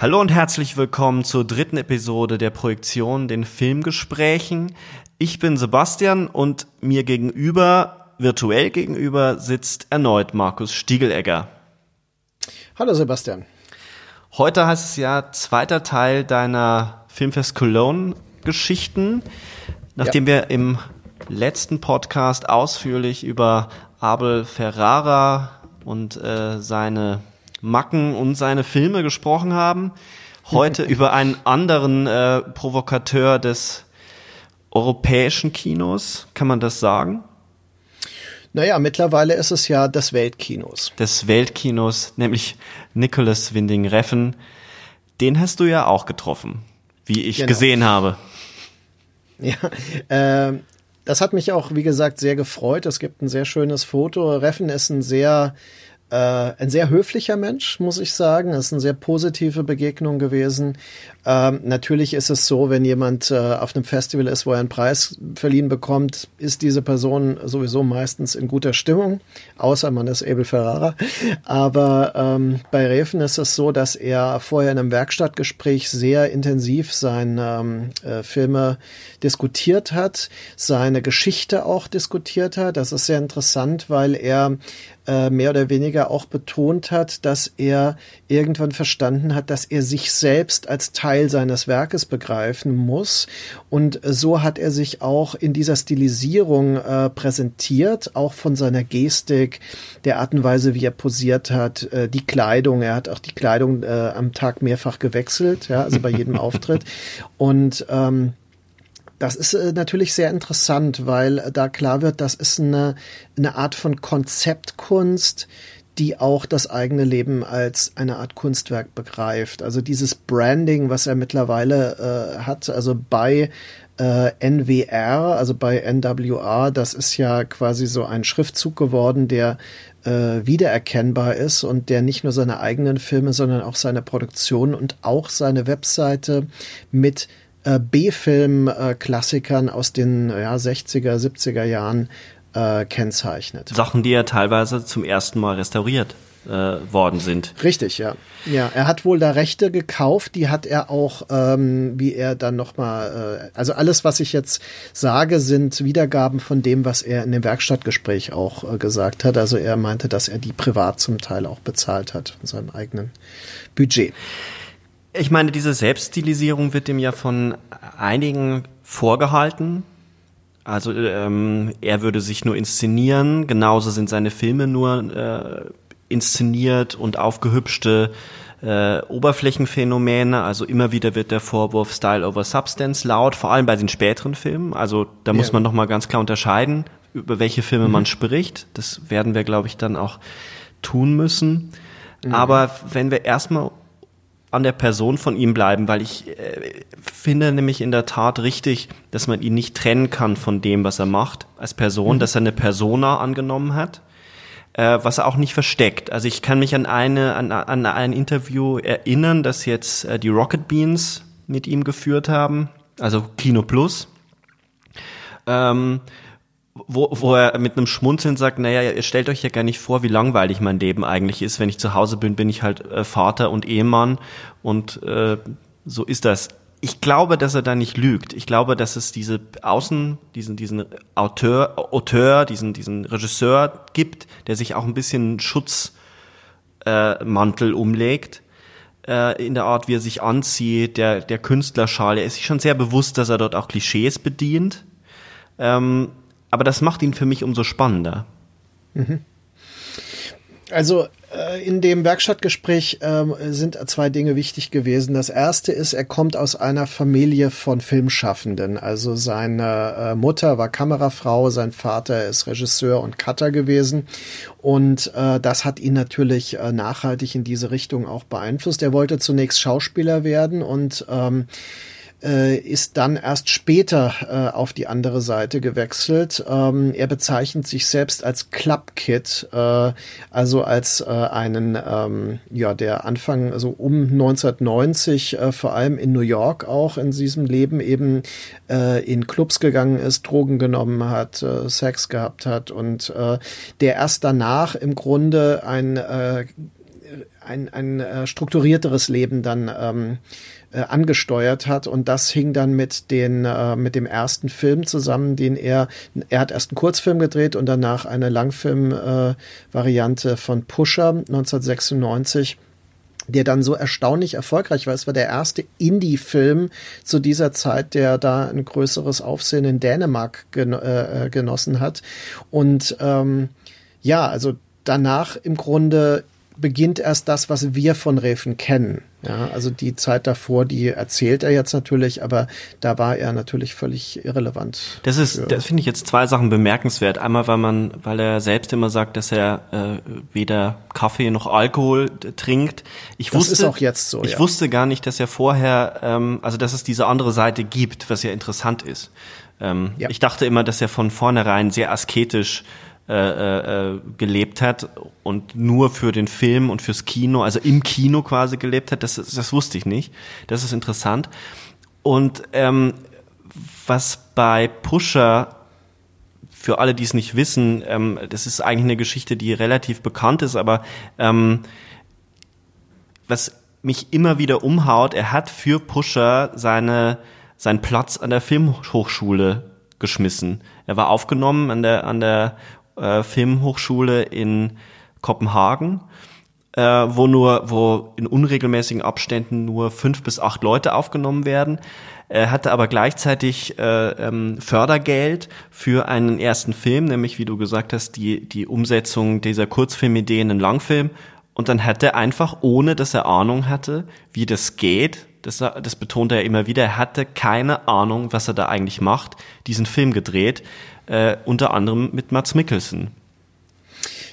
Hallo und herzlich willkommen zur dritten Episode der Projektion, den Filmgesprächen. Ich bin Sebastian und mir gegenüber, virtuell gegenüber, sitzt erneut Markus Stiegelegger. Hallo Sebastian. Heute heißt es ja zweiter Teil deiner Filmfest Cologne Geschichten. Nachdem ja. wir im letzten Podcast ausführlich über Abel Ferrara und äh, seine Macken und seine Filme gesprochen haben. Heute über einen anderen äh, Provokateur des europäischen Kinos, kann man das sagen? Naja, mittlerweile ist es ja des Weltkinos. Des Weltkinos, nämlich Nicholas Winding Reffen. Den hast du ja auch getroffen, wie ich genau. gesehen habe. Ja, äh, das hat mich auch, wie gesagt, sehr gefreut. Es gibt ein sehr schönes Foto. Reffen ist ein sehr äh, ein sehr höflicher Mensch, muss ich sagen. Es ist eine sehr positive Begegnung gewesen. Ähm, natürlich ist es so, wenn jemand äh, auf einem Festival ist, wo er einen Preis verliehen bekommt, ist diese Person sowieso meistens in guter Stimmung, außer man ist Abel Ferrara. Aber ähm, bei Refen ist es so, dass er vorher in einem Werkstattgespräch sehr intensiv seine ähm, äh, Filme diskutiert hat, seine Geschichte auch diskutiert hat. Das ist sehr interessant, weil er äh, mehr oder weniger auch betont hat, dass er irgendwann verstanden hat, dass er sich selbst als Teil seines Werkes begreifen muss. Und so hat er sich auch in dieser Stilisierung äh, präsentiert, auch von seiner Gestik, der Art und Weise, wie er posiert hat, äh, die Kleidung. Er hat auch die Kleidung äh, am Tag mehrfach gewechselt, ja, also bei jedem Auftritt. Und ähm, das ist äh, natürlich sehr interessant, weil da klar wird, das ist eine, eine Art von Konzeptkunst, die auch das eigene Leben als eine Art Kunstwerk begreift. Also dieses Branding, was er mittlerweile äh, hat, also bei äh, NWR, also bei NWR, das ist ja quasi so ein Schriftzug geworden, der äh, wiedererkennbar ist und der nicht nur seine eigenen Filme, sondern auch seine Produktion und auch seine Webseite mit äh, B-Film-Klassikern aus den ja, 60er, 70er Jahren äh, kennzeichnet. Sachen, die ja teilweise zum ersten Mal restauriert äh, worden sind. Richtig, ja. Ja, er hat wohl da Rechte gekauft, die hat er auch, ähm, wie er dann nochmal, äh, also alles, was ich jetzt sage, sind Wiedergaben von dem, was er in dem Werkstattgespräch auch äh, gesagt hat. Also er meinte, dass er die privat zum Teil auch bezahlt hat von seinem eigenen Budget. Ich meine, diese Selbststilisierung wird ihm ja von einigen vorgehalten. Also ähm, er würde sich nur inszenieren, genauso sind seine Filme nur äh, inszeniert und aufgehübschte äh, Oberflächenphänomene. Also immer wieder wird der Vorwurf Style over Substance laut, vor allem bei den späteren Filmen. Also da muss man nochmal ganz klar unterscheiden, über welche Filme mhm. man spricht. Das werden wir, glaube ich, dann auch tun müssen. Mhm. Aber wenn wir erstmal an der Person von ihm bleiben, weil ich äh, finde nämlich in der Tat richtig, dass man ihn nicht trennen kann von dem, was er macht als Person, mhm. dass er eine Persona angenommen hat, äh, was er auch nicht versteckt. Also ich kann mich an eine an, an ein Interview erinnern, das jetzt äh, die Rocket Beans mit ihm geführt haben, also Kino Plus. Ähm, wo, wo er mit einem Schmunzeln sagt, naja, ihr stellt euch ja gar nicht vor, wie langweilig mein Leben eigentlich ist. Wenn ich zu Hause bin, bin ich halt äh, Vater und Ehemann und äh, so ist das. Ich glaube, dass er da nicht lügt. Ich glaube, dass es diese Außen, diesen, diesen Auteur, Auteur, diesen, diesen Regisseur gibt, der sich auch ein bisschen Schutzmantel äh, umlegt äh, in der Art, wie er sich anzieht, der, der Künstlerschal. Er ist sich schon sehr bewusst, dass er dort auch Klischees bedient. Ähm, aber das macht ihn für mich umso spannender. Mhm. Also äh, in dem Werkstattgespräch ähm, sind zwei Dinge wichtig gewesen. Das erste ist, er kommt aus einer Familie von Filmschaffenden. Also seine äh, Mutter war Kamerafrau, sein Vater ist Regisseur und Cutter gewesen. Und äh, das hat ihn natürlich äh, nachhaltig in diese Richtung auch beeinflusst. Er wollte zunächst Schauspieler werden und ähm, äh, ist dann erst später äh, auf die andere Seite gewechselt. Ähm, er bezeichnet sich selbst als Club Kid, äh, also als äh, einen, ähm, ja, der Anfang, also um 1990 äh, vor allem in New York auch in diesem Leben eben äh, in Clubs gegangen ist, Drogen genommen hat, Sex gehabt hat und der erst danach im Grunde ein ein, ein äh, strukturierteres Leben dann ähm, äh, angesteuert hat und das hing dann mit den äh, mit dem ersten Film zusammen, den er er hat erst einen Kurzfilm gedreht und danach eine Langfilm äh, von Pusher 1996 der dann so erstaunlich erfolgreich war. Es war der erste Indie-Film zu dieser Zeit, der da ein größeres Aufsehen in Dänemark gen äh, äh genossen hat. Und ähm, ja, also danach im Grunde beginnt erst das, was wir von Refen kennen. Ja, also die Zeit davor, die erzählt er jetzt natürlich, aber da war er natürlich völlig irrelevant. Das ist, das finde ich jetzt zwei Sachen bemerkenswert. Einmal, weil man, weil er selbst immer sagt, dass er äh, weder Kaffee noch Alkohol trinkt. Ich das wusste, ist auch jetzt so. Ich ja. wusste gar nicht, dass er vorher, ähm, also dass es diese andere Seite gibt, was ja interessant ist. Ähm, ja. Ich dachte immer, dass er von vornherein sehr asketisch äh, äh, gelebt hat und nur für den Film und fürs Kino, also im Kino quasi gelebt hat, das, das wusste ich nicht. Das ist interessant. Und ähm, was bei Pusher für alle, die es nicht wissen, ähm, das ist eigentlich eine Geschichte, die relativ bekannt ist, aber ähm, was mich immer wieder umhaut, er hat für Pusher seine, seinen Platz an der Filmhochschule geschmissen. Er war aufgenommen an der, an der äh, Filmhochschule in Kopenhagen, äh, wo nur, wo in unregelmäßigen Abständen nur fünf bis acht Leute aufgenommen werden. Er hatte aber gleichzeitig äh, ähm, Fördergeld für einen ersten Film, nämlich wie du gesagt hast, die, die Umsetzung dieser Kurzfilmidee in Langfilm. Und dann hat er einfach, ohne dass er Ahnung hatte, wie das geht, das, das betont er immer wieder, er hatte keine Ahnung, was er da eigentlich macht, diesen Film gedreht äh, unter anderem mit Mats Mikkelsen.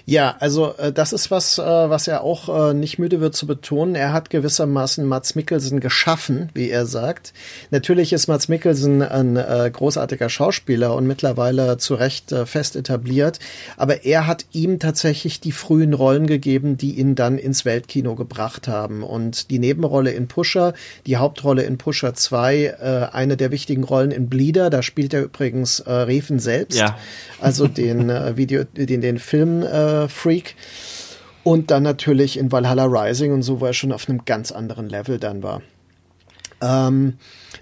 Ja, also äh, das ist was, äh, was er auch äh, nicht müde wird zu betonen. Er hat gewissermaßen Mats Mikkelsen geschaffen, wie er sagt. Natürlich ist Mats Mikkelsen ein äh, großartiger Schauspieler und mittlerweile zu Recht äh, fest etabliert. Aber er hat ihm tatsächlich die frühen Rollen gegeben, die ihn dann ins Weltkino gebracht haben. Und die Nebenrolle in Pusher, die Hauptrolle in Pusher 2, äh, eine der wichtigen Rollen in Bleeder, da spielt er übrigens äh, Reven selbst. Ja. Also den äh, Video, den, den Film äh, Freak. Und dann natürlich in Valhalla Rising und so, wo er schon auf einem ganz anderen Level dann war. Ähm,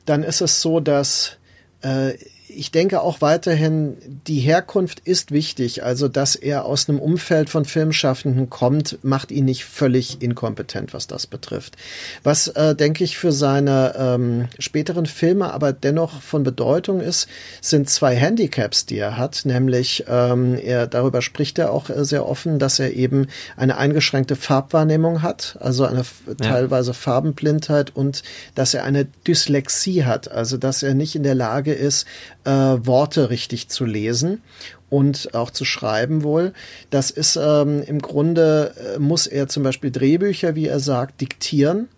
dann ist es so, dass äh, ich denke auch weiterhin, die Herkunft ist wichtig. Also, dass er aus einem Umfeld von Filmschaffenden kommt, macht ihn nicht völlig inkompetent, was das betrifft. Was, äh, denke ich, für seine ähm, späteren Filme aber dennoch von Bedeutung ist, sind zwei Handicaps, die er hat. Nämlich, ähm, er, darüber spricht er auch äh, sehr offen, dass er eben eine eingeschränkte Farbwahrnehmung hat, also eine ja. teilweise Farbenblindheit und dass er eine Dyslexie hat, also dass er nicht in der Lage ist, äh, Worte richtig zu lesen und auch zu schreiben wohl. Das ist ähm, im Grunde, äh, muss er zum Beispiel Drehbücher, wie er sagt, diktieren.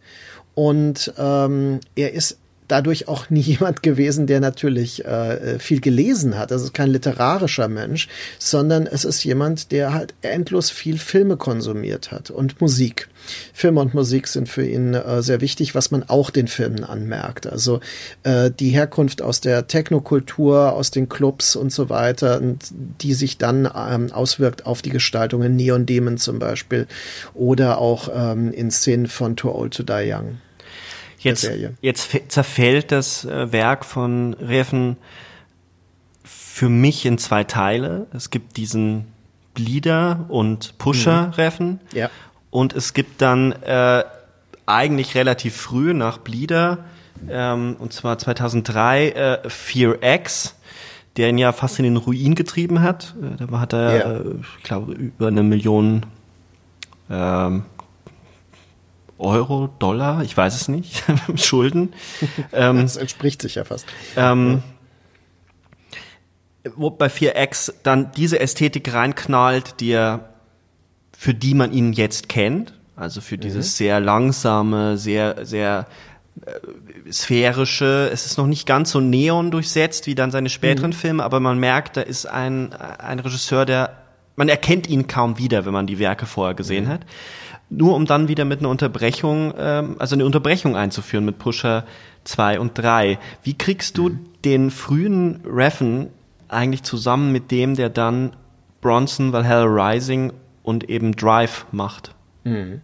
Und ähm, er ist dadurch auch nie jemand gewesen, der natürlich äh, viel gelesen hat. Das ist kein literarischer Mensch, sondern es ist jemand, der halt endlos viel Filme konsumiert hat und Musik. Filme und Musik sind für ihn äh, sehr wichtig, was man auch den Filmen anmerkt. Also äh, die Herkunft aus der Technokultur, aus den Clubs und so weiter, und die sich dann ähm, auswirkt auf die Gestaltung in Neon Demon zum Beispiel oder auch ähm, in Szenen von Too Old to Die Young. Jetzt, jetzt zerfällt das äh, Werk von Reffen für mich in zwei Teile. Es gibt diesen Bleeder und Pusher-Reffen. Mhm. Ja. Und es gibt dann äh, eigentlich relativ früh nach Bleeder, ähm, und zwar 2003, äh, Fear X, der ihn ja fast in den Ruin getrieben hat. Äh, da hat er, ja. äh, ich glaube, über eine Million ähm, Euro, Dollar, ich weiß es nicht, Schulden. Ähm, das entspricht sich ja fast. Ähm, wo bei 4X dann diese Ästhetik reinknallt, die er, für die man ihn jetzt kennt, also für dieses mhm. sehr langsame, sehr, sehr äh, sphärische, es ist noch nicht ganz so neon durchsetzt wie dann seine späteren mhm. Filme, aber man merkt, da ist ein, ein Regisseur, der, man erkennt ihn kaum wieder, wenn man die Werke vorher gesehen mhm. hat nur um dann wieder mit einer Unterbrechung, ähm, also eine Unterbrechung einzuführen mit Pusher 2 und 3. Wie kriegst du mhm. den frühen Reffen eigentlich zusammen mit dem, der dann Bronson, Valhalla Rising und eben Drive macht? Mhm.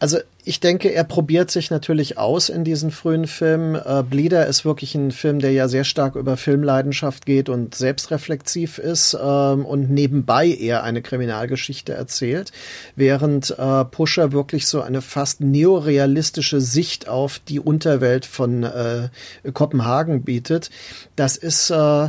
Also ich denke, er probiert sich natürlich aus in diesen frühen Filmen. Äh, Bleeder ist wirklich ein Film, der ja sehr stark über Filmleidenschaft geht und selbstreflexiv ist ähm, und nebenbei eher eine Kriminalgeschichte erzählt, während äh, Pusher wirklich so eine fast neorealistische Sicht auf die Unterwelt von äh, Kopenhagen bietet. Das ist äh,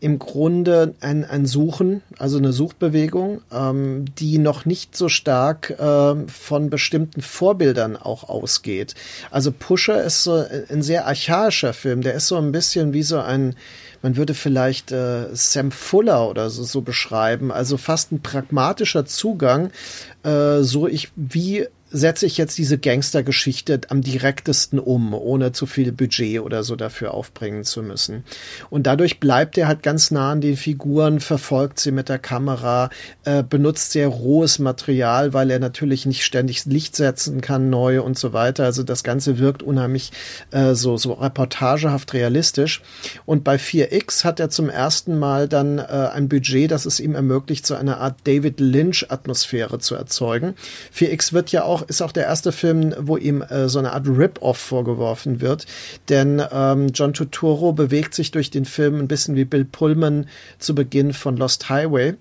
im Grunde ein, ein Suchen, also eine Suchbewegung, ähm, die noch nicht so stark äh, von bestimmten Vorbildern auch ausgeht. Also Pusher ist so ein sehr archaischer Film, der ist so ein bisschen wie so ein, man würde vielleicht äh, Sam Fuller oder so, so beschreiben, also fast ein pragmatischer Zugang, äh, so ich wie setze ich jetzt diese Gangstergeschichte am direktesten um, ohne zu viel Budget oder so dafür aufbringen zu müssen. Und dadurch bleibt er halt ganz nah an den Figuren, verfolgt sie mit der Kamera, äh, benutzt sehr rohes Material, weil er natürlich nicht ständig Licht setzen kann, neu und so weiter. Also das Ganze wirkt unheimlich äh, so, so reportagehaft realistisch. Und bei 4X hat er zum ersten Mal dann äh, ein Budget, das es ihm ermöglicht, so eine Art David Lynch-Atmosphäre zu erzeugen. 4X wird ja auch auch, ist auch der erste Film, wo ihm äh, so eine Art Rip-Off vorgeworfen wird. Denn ähm, John Turturro bewegt sich durch den Film ein bisschen wie Bill Pullman zu Beginn von Lost Highway.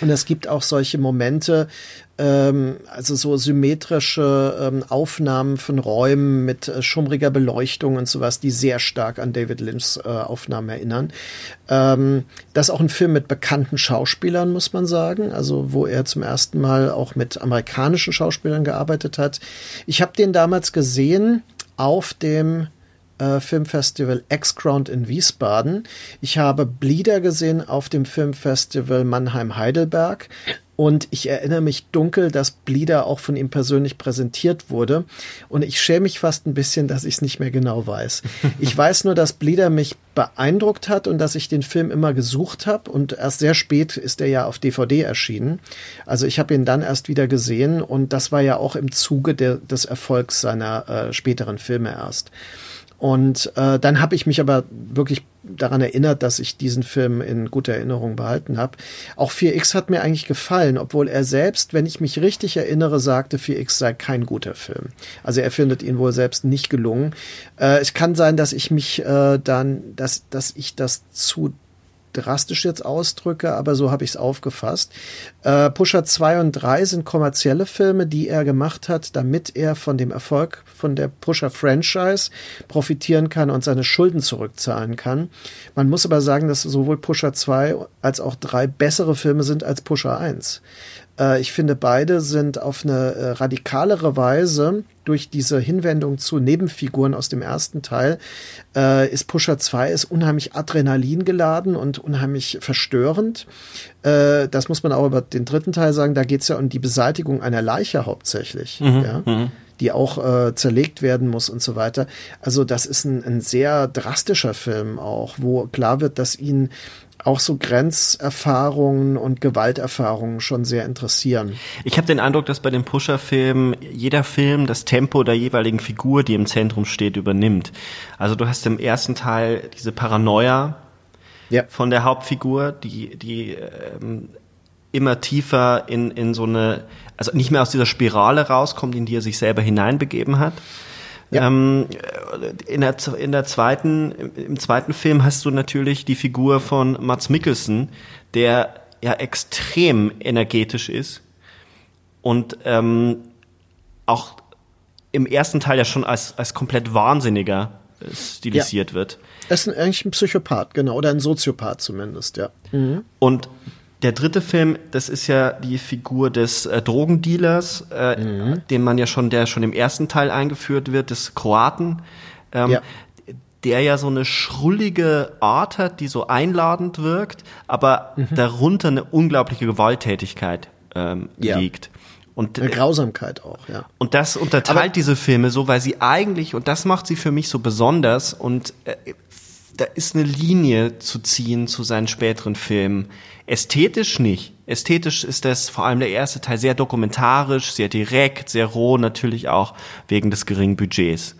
Und es gibt auch solche Momente, ähm, also so symmetrische ähm, Aufnahmen von Räumen mit äh, schummriger Beleuchtung und sowas, die sehr stark an David Lynchs äh, Aufnahmen erinnern. Ähm, das ist auch ein Film mit bekannten Schauspielern, muss man sagen, also wo er zum ersten Mal auch mit amerikanischen Schauspielern gearbeitet hat. Ich habe den damals gesehen auf dem äh, Filmfestival X-Ground in Wiesbaden. Ich habe Bleeder gesehen auf dem Filmfestival Mannheim-Heidelberg. Und ich erinnere mich dunkel, dass Bleeder auch von ihm persönlich präsentiert wurde. Und ich schäme mich fast ein bisschen, dass ich es nicht mehr genau weiß. Ich weiß nur, dass Bleeder mich beeindruckt hat und dass ich den Film immer gesucht habe. Und erst sehr spät ist er ja auf DVD erschienen. Also ich habe ihn dann erst wieder gesehen. Und das war ja auch im Zuge der, des Erfolgs seiner äh, späteren Filme erst. Und äh, dann habe ich mich aber wirklich daran erinnert, dass ich diesen Film in guter Erinnerung behalten habe. Auch 4X hat mir eigentlich gefallen, obwohl er selbst, wenn ich mich richtig erinnere, sagte, 4X sei kein guter Film. Also er findet ihn wohl selbst nicht gelungen. Äh, es kann sein, dass ich mich äh, dann, dass, dass ich das zu drastisch jetzt ausdrücke, aber so habe ich es aufgefasst. Äh, Pusher 2 und 3 sind kommerzielle Filme, die er gemacht hat, damit er von dem Erfolg von der Pusher-Franchise profitieren kann und seine Schulden zurückzahlen kann. Man muss aber sagen, dass sowohl Pusher 2 als auch 3 bessere Filme sind als Pusher 1. Äh, ich finde, beide sind auf eine äh, radikalere Weise durch diese Hinwendung zu Nebenfiguren aus dem ersten Teil äh, ist Pusher 2 ist unheimlich Adrenalin geladen und unheimlich verstörend. Äh, das muss man auch über den dritten Teil sagen. Da geht es ja um die Beseitigung einer Leiche hauptsächlich. Mhm, ja? Mhm die auch äh, zerlegt werden muss und so weiter. Also das ist ein, ein sehr drastischer Film auch, wo klar wird, dass ihn auch so Grenzerfahrungen und Gewalterfahrungen schon sehr interessieren. Ich habe den Eindruck, dass bei den Pusher-Filmen jeder Film das Tempo der jeweiligen Figur, die im Zentrum steht, übernimmt. Also du hast im ersten Teil diese Paranoia ja. von der Hauptfigur, die, die ähm, immer tiefer in, in so eine, also nicht mehr aus dieser Spirale rauskommt, in die er sich selber hineinbegeben hat. Ja. Ähm, in, der, in der zweiten, im zweiten Film hast du natürlich die Figur von Mats Mikkelsen, der ja extrem energetisch ist und ähm, auch im ersten Teil ja schon als, als komplett Wahnsinniger stilisiert ja. wird. Er ist eigentlich ein Psychopath, genau, oder ein Soziopath zumindest, ja. Mhm. Und der dritte Film, das ist ja die Figur des äh, Drogendealers, äh, mhm. den man ja schon, der schon im ersten Teil eingeführt wird, des Kroaten, ähm, ja. der ja so eine schrullige Art hat, die so einladend wirkt, aber mhm. darunter eine unglaubliche Gewalttätigkeit ähm, ja. liegt. Und, eine Grausamkeit auch, ja. Und das unterteilt aber diese Filme so, weil sie eigentlich, und das macht sie für mich so besonders, und äh, da ist eine Linie zu ziehen zu seinen späteren Filmen. Ästhetisch nicht. Ästhetisch ist das vor allem der erste Teil sehr dokumentarisch, sehr direkt, sehr roh, natürlich auch wegen des geringen Budgets.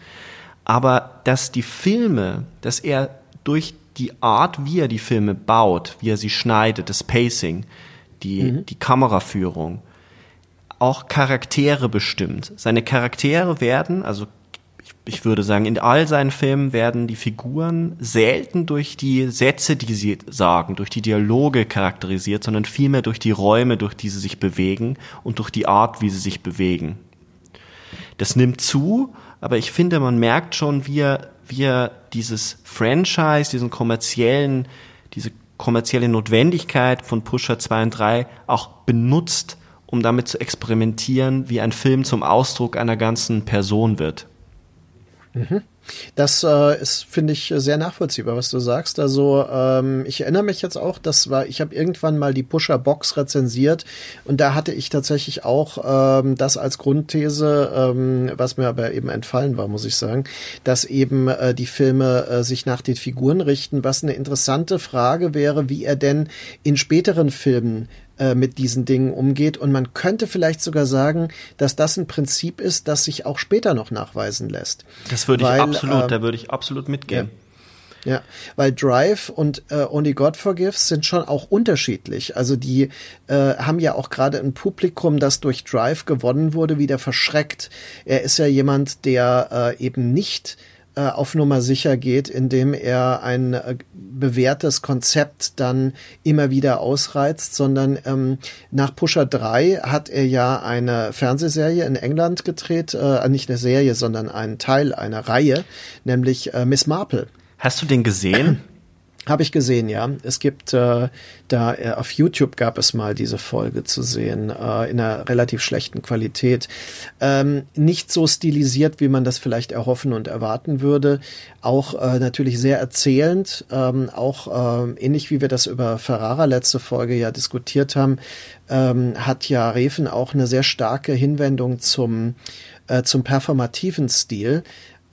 Aber dass die Filme, dass er durch die Art, wie er die Filme baut, wie er sie schneidet, das Pacing, die, mhm. die Kameraführung, auch Charaktere bestimmt. Seine Charaktere werden, also ich würde sagen, in all seinen Filmen werden die Figuren selten durch die Sätze, die sie sagen, durch die Dialoge charakterisiert, sondern vielmehr durch die Räume, durch die sie sich bewegen und durch die Art, wie sie sich bewegen. Das nimmt zu, aber ich finde, man merkt schon, wie er, wie er dieses Franchise, diesen kommerziellen, diese kommerzielle Notwendigkeit von Pusher 2 und 3 auch benutzt, um damit zu experimentieren, wie ein Film zum Ausdruck einer ganzen Person wird. Mhm. Das äh, ist, finde ich, sehr nachvollziehbar, was du sagst. Also ähm, ich erinnere mich jetzt auch, das war, ich habe irgendwann mal die Pusher Box rezensiert und da hatte ich tatsächlich auch ähm, das als Grundthese, ähm, was mir aber eben entfallen war, muss ich sagen, dass eben äh, die Filme äh, sich nach den Figuren richten, was eine interessante Frage wäre, wie er denn in späteren Filmen äh, mit diesen Dingen umgeht. Und man könnte vielleicht sogar sagen, dass das ein Prinzip ist, das sich auch später noch nachweisen lässt. Das würde ich Weil, absolut, äh, da würde ich absolut mitgehen. Ja. Ja, weil Drive und äh, Only God Forgives sind schon auch unterschiedlich. Also die äh, haben ja auch gerade ein Publikum, das durch Drive gewonnen wurde, wieder verschreckt. Er ist ja jemand, der äh, eben nicht äh, auf Nummer sicher geht, indem er ein äh, bewährtes Konzept dann immer wieder ausreizt, sondern ähm, nach Pusher 3 hat er ja eine Fernsehserie in England gedreht, äh, nicht eine Serie, sondern einen Teil einer Reihe, nämlich äh, Miss Marple. Hast du den gesehen? Habe ich gesehen, ja. Es gibt äh, da äh, auf YouTube gab es mal diese Folge zu sehen äh, in einer relativ schlechten Qualität, ähm, nicht so stilisiert, wie man das vielleicht erhoffen und erwarten würde. Auch äh, natürlich sehr erzählend, ähm, auch äh, ähnlich wie wir das über Ferrara letzte Folge ja diskutiert haben, ähm, hat ja Reven auch eine sehr starke Hinwendung zum äh, zum performativen Stil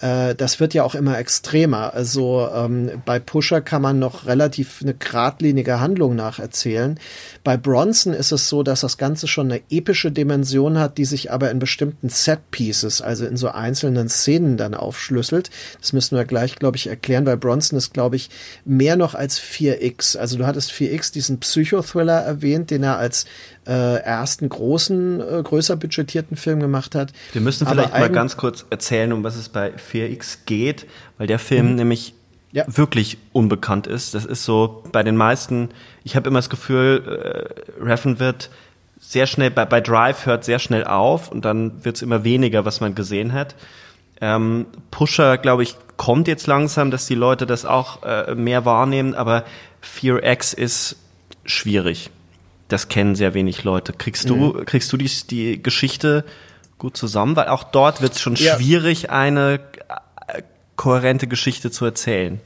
äh, das wird ja auch immer extremer. Also ähm, bei Pusher kann man noch relativ eine geradlinige Handlung nacherzählen. Bei Bronson ist es so, dass das Ganze schon eine epische Dimension hat, die sich aber in bestimmten Set-Pieces, also in so einzelnen Szenen dann aufschlüsselt. Das müssen wir gleich, glaube ich, erklären, weil Bronson ist, glaube ich, mehr noch als 4X. Also du hattest 4X diesen Psychothriller erwähnt, den er als äh, ersten großen, äh, größer budgetierten Film gemacht hat. Wir müssen vielleicht mal ganz kurz erzählen, um was es bei 4X geht, weil der Film mhm. nämlich ja. wirklich unbekannt ist. Das ist so bei den meisten, ich habe immer das Gefühl, äh, Reffen wird sehr schnell, bei, bei Drive hört sehr schnell auf und dann wird es immer weniger, was man gesehen hat. Ähm, Pusher, glaube ich, kommt jetzt langsam, dass die Leute das auch äh, mehr wahrnehmen, aber 4X ist schwierig das kennen sehr wenig Leute. Kriegst du, mhm. kriegst du die, die Geschichte gut zusammen? Weil auch dort wird es schon ja. schwierig, eine äh, kohärente Geschichte zu erzählen.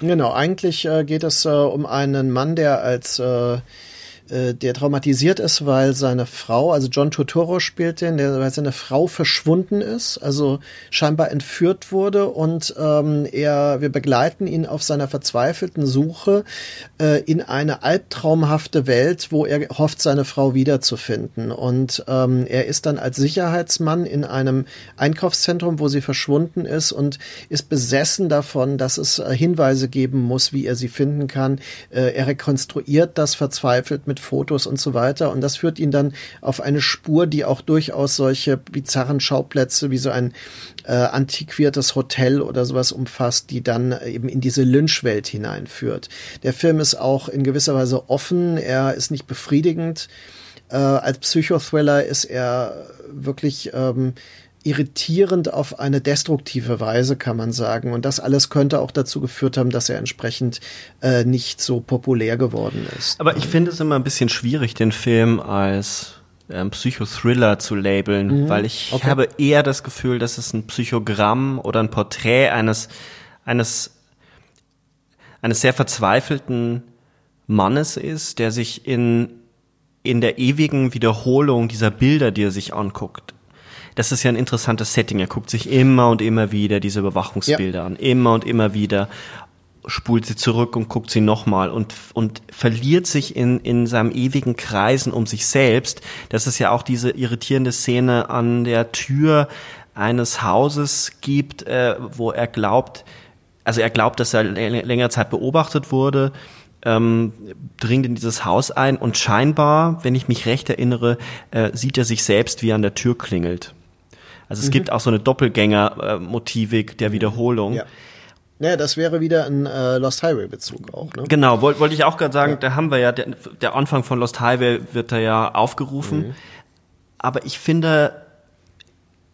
Genau, eigentlich äh, geht es äh, um einen Mann, der als äh, äh, der traumatisiert ist, weil seine Frau, also John Turturro spielt den, der, weil seine Frau verschwunden ist, also scheinbar entführt wurde und ähm, er, wir begleiten ihn auf seiner verzweifelten Suche äh, in eine albtraumhafte Welt, wo er hofft, seine Frau wiederzufinden. Und ähm, er ist dann als Sicherheitsmann in einem Einkaufszentrum, wo sie verschwunden ist und ist besessen davon, dass es äh, Hinweise geben muss, wie er sie finden kann. Äh, er rekonstruiert das verzweifelt mit Fotos und so weiter. Und das führt ihn dann auf eine Spur, die auch durchaus solche bizarren Schauplätze wie so ein äh, antiquiertes Hotel oder sowas umfasst, die dann eben in diese Lynchwelt hineinführt. Der Film ist auch in gewisser Weise offen, er ist nicht befriedigend. Äh, als Psychothriller ist er wirklich ähm, irritierend auf eine destruktive Weise, kann man sagen. Und das alles könnte auch dazu geführt haben, dass er entsprechend äh, nicht so populär geworden ist. Aber ich finde es immer ein bisschen schwierig, den Film als ähm, Psychothriller zu labeln, mhm. weil ich okay. habe eher das Gefühl, dass es ein Psychogramm oder ein Porträt eines, eines, eines sehr verzweifelten Mannes ist, der sich in, in der ewigen Wiederholung dieser Bilder, die er sich anguckt, das ist ja ein interessantes Setting. Er guckt sich immer und immer wieder diese Überwachungsbilder ja. an, immer und immer wieder spult sie zurück und guckt sie nochmal und, und verliert sich in, in seinem ewigen Kreisen um sich selbst. Das ist ja auch diese irritierende Szene an der Tür eines Hauses gibt, äh, wo er glaubt, also er glaubt, dass er längere Zeit beobachtet wurde ähm, dringt in dieses Haus ein und scheinbar, wenn ich mich recht erinnere, äh, sieht er sich selbst, wie er an der Tür klingelt. Also es mhm. gibt auch so eine Doppelgänger-Motivik der Wiederholung. Ja. Ja, das wäre wieder ein äh, Lost Highway-Bezug auch. Ne? Genau, wollte wollt ich auch gerade sagen, ja. da haben wir ja, der, der Anfang von Lost Highway wird da ja aufgerufen. Mhm. Aber ich finde,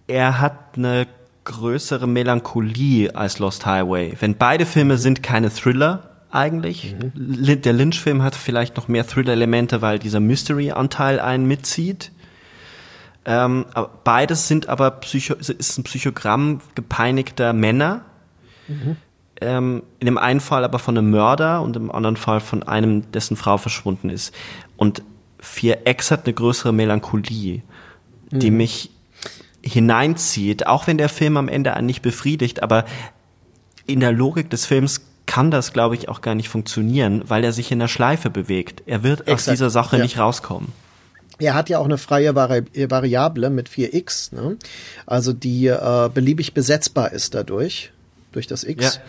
er hat eine größere Melancholie als Lost Highway. Wenn beide Filme sind keine Thriller eigentlich. Mhm. Der Lynch-Film hat vielleicht noch mehr Thriller-Elemente, weil dieser Mystery-Anteil einen mitzieht. Ähm, beides sind aber Psycho ist ein Psychogramm gepeinigter Männer. Mhm. Ähm, in dem einen Fall aber von einem Mörder und im anderen Fall von einem, dessen Frau verschwunden ist. Und 4X hat eine größere Melancholie, mhm. die mich hineinzieht, auch wenn der Film am Ende einen nicht befriedigt, aber in der Logik des Films kann das, glaube ich, auch gar nicht funktionieren, weil er sich in der Schleife bewegt. Er wird Exakt. aus dieser Sache ja. nicht rauskommen. Er hat ja auch eine freie Vari Variable mit 4x, ne? also die äh, beliebig besetzbar ist dadurch, durch das x. Ja.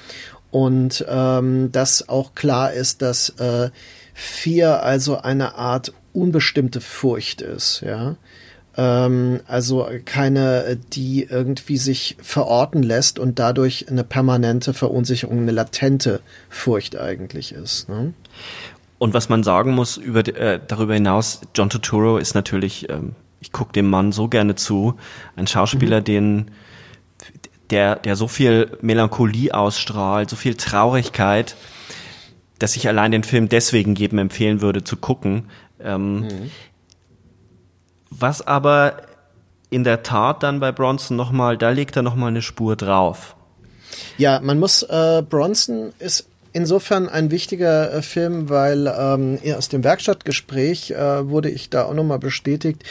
Und ähm, dass auch klar ist, dass äh, 4 also eine Art unbestimmte Furcht ist, ja. Ähm, also keine, die irgendwie sich verorten lässt und dadurch eine permanente Verunsicherung, eine latente Furcht eigentlich ist. Ne? Und was man sagen muss über, äh, darüber hinaus, John Turturro ist natürlich, ähm, ich gucke dem Mann so gerne zu, ein Schauspieler, mhm. den der, der so viel Melancholie ausstrahlt, so viel Traurigkeit, dass ich allein den Film deswegen jedem empfehlen würde zu gucken. Ähm, mhm. Was aber in der Tat dann bei Bronson nochmal, da legt er nochmal eine Spur drauf. Ja, man muss, äh, Bronson ist insofern ein wichtiger äh, Film, weil ähm, aus dem Werkstattgespräch äh, wurde ich da auch nochmal bestätigt.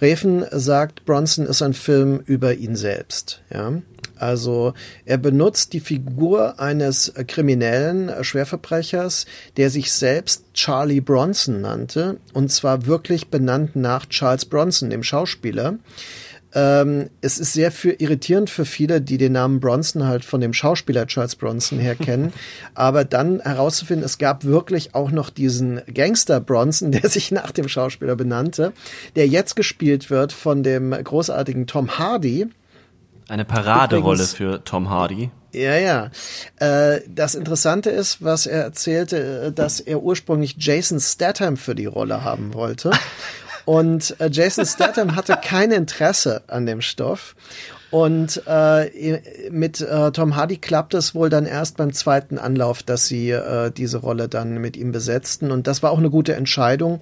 Reven sagt, Bronson ist ein Film über ihn selbst. Ja. Also er benutzt die Figur eines kriminellen Schwerverbrechers, der sich selbst Charlie Bronson nannte, und zwar wirklich benannt nach Charles Bronson, dem Schauspieler. Ähm, es ist sehr für, irritierend für viele, die den Namen Bronson halt von dem Schauspieler Charles Bronson her kennen. Aber dann herauszufinden, es gab wirklich auch noch diesen Gangster Bronson, der sich nach dem Schauspieler benannte, der jetzt gespielt wird von dem großartigen Tom Hardy eine Paraderolle für Tom Hardy. Ja, ja. Äh, das Interessante ist, was er erzählte, äh, dass er ursprünglich Jason Statham für die Rolle haben wollte. Und äh, Jason Statham hatte kein Interesse an dem Stoff. Und äh, mit äh, Tom Hardy klappt es wohl dann erst beim zweiten Anlauf, dass sie äh, diese Rolle dann mit ihm besetzten. Und das war auch eine gute Entscheidung,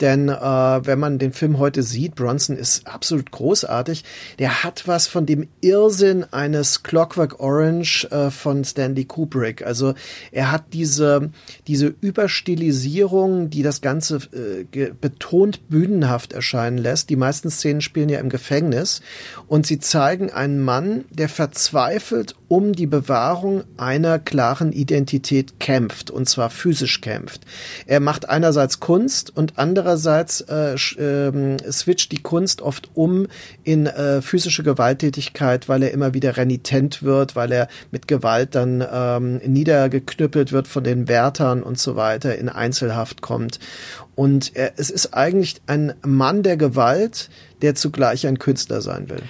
denn äh, wenn man den Film heute sieht, Bronson ist absolut großartig. Der hat was von dem Irrsinn eines Clockwork Orange äh, von Stanley Kubrick. Also er hat diese, diese Überstilisierung, die das Ganze äh, betont bühnenhaft erscheinen lässt. Die meisten Szenen spielen ja im Gefängnis und sie zeigen einen Mann, der verzweifelt um die Bewahrung einer klaren Identität kämpft, und zwar physisch kämpft. Er macht einerseits Kunst und andererseits äh, äh, switcht die Kunst oft um in äh, physische Gewalttätigkeit, weil er immer wieder renitent wird, weil er mit Gewalt dann ähm, niedergeknüppelt wird von den Wärtern und so weiter, in Einzelhaft kommt. Und er, es ist eigentlich ein Mann der Gewalt, der zugleich ein Künstler sein will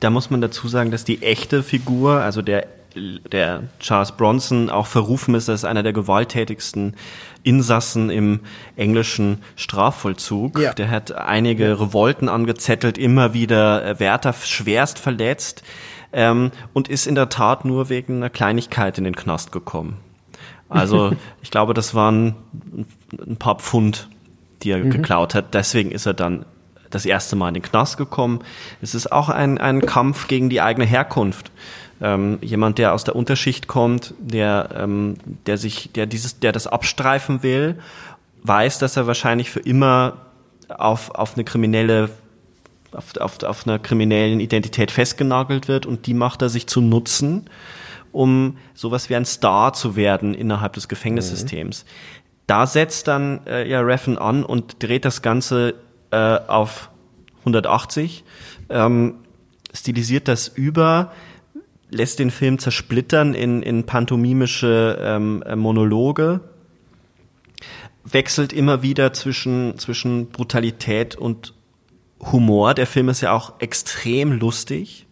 da muss man dazu sagen, dass die echte Figur, also der, der Charles Bronson, auch verrufen ist als einer der gewalttätigsten Insassen im englischen Strafvollzug. Ja. Der hat einige. Revolten angezettelt, immer wieder äh, Wärter schwerst verletzt ähm, und ist in der Tat nur wegen einer Kleinigkeit in den Knast gekommen. Also ich glaube, das waren ein paar Pfund, die er mhm. geklaut hat. Deswegen ist er dann das erste Mal in den Knast gekommen. Es ist auch ein, ein Kampf gegen die eigene Herkunft. Ähm, jemand, der aus der Unterschicht kommt, der, ähm, der sich, der dieses, der das abstreifen will, weiß, dass er wahrscheinlich für immer auf, auf eine kriminelle, auf, auf, auf einer kriminellen Identität festgenagelt wird und die macht er sich zu nutzen, um sowas wie ein Star zu werden innerhalb des Gefängnissystems. Mhm. Da setzt dann äh, ja Reffen an und dreht das Ganze äh, auf 180, ähm, stilisiert das über, lässt den Film zersplittern in, in pantomimische ähm, Monologe wechselt immer wieder zwischen, zwischen Brutalität und Humor. Der Film ist ja auch extrem lustig.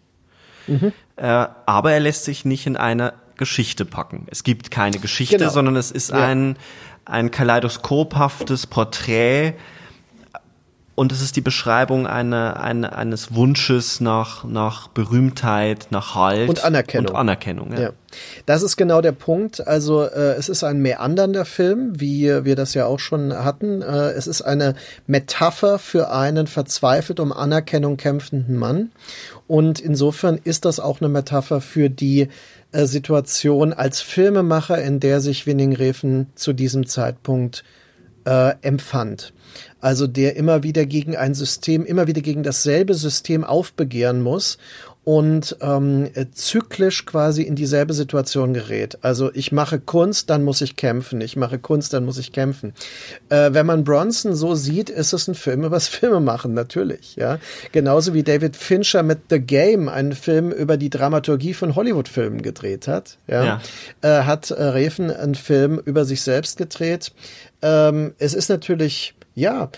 Mhm. Äh, aber er lässt sich nicht in eine Geschichte packen. Es gibt keine Geschichte, genau. sondern es ist ja. ein, ein kaleidoskophaftes Porträt und es ist die Beschreibung eine, eine, eines Wunsches nach, nach Berühmtheit, nach Halt und Anerkennung. Und Anerkennung ja. ja. Das ist genau der Punkt. Also äh, es ist ein meandernder Film, wie wir das ja auch schon hatten. Äh, es ist eine Metapher für einen verzweifelt um Anerkennung kämpfenden Mann. Und insofern ist das auch eine Metapher für die äh, Situation als Filmemacher, in der sich Winning Refn zu diesem Zeitpunkt äh, empfand. Also der immer wieder gegen ein System, immer wieder gegen dasselbe System aufbegehren muss und ähm, zyklisch quasi in dieselbe Situation gerät. Also ich mache Kunst, dann muss ich kämpfen. Ich mache Kunst, dann muss ich kämpfen. Äh, wenn man Bronson so sieht, ist es ein Film über das Filmemachen, natürlich. Ja, genauso wie David Fincher mit The Game einen Film über die Dramaturgie von Hollywood-Filmen gedreht hat. Ja, ja. Äh, hat äh, Reven einen Film über sich selbst gedreht. Ähm, es ist natürlich ja,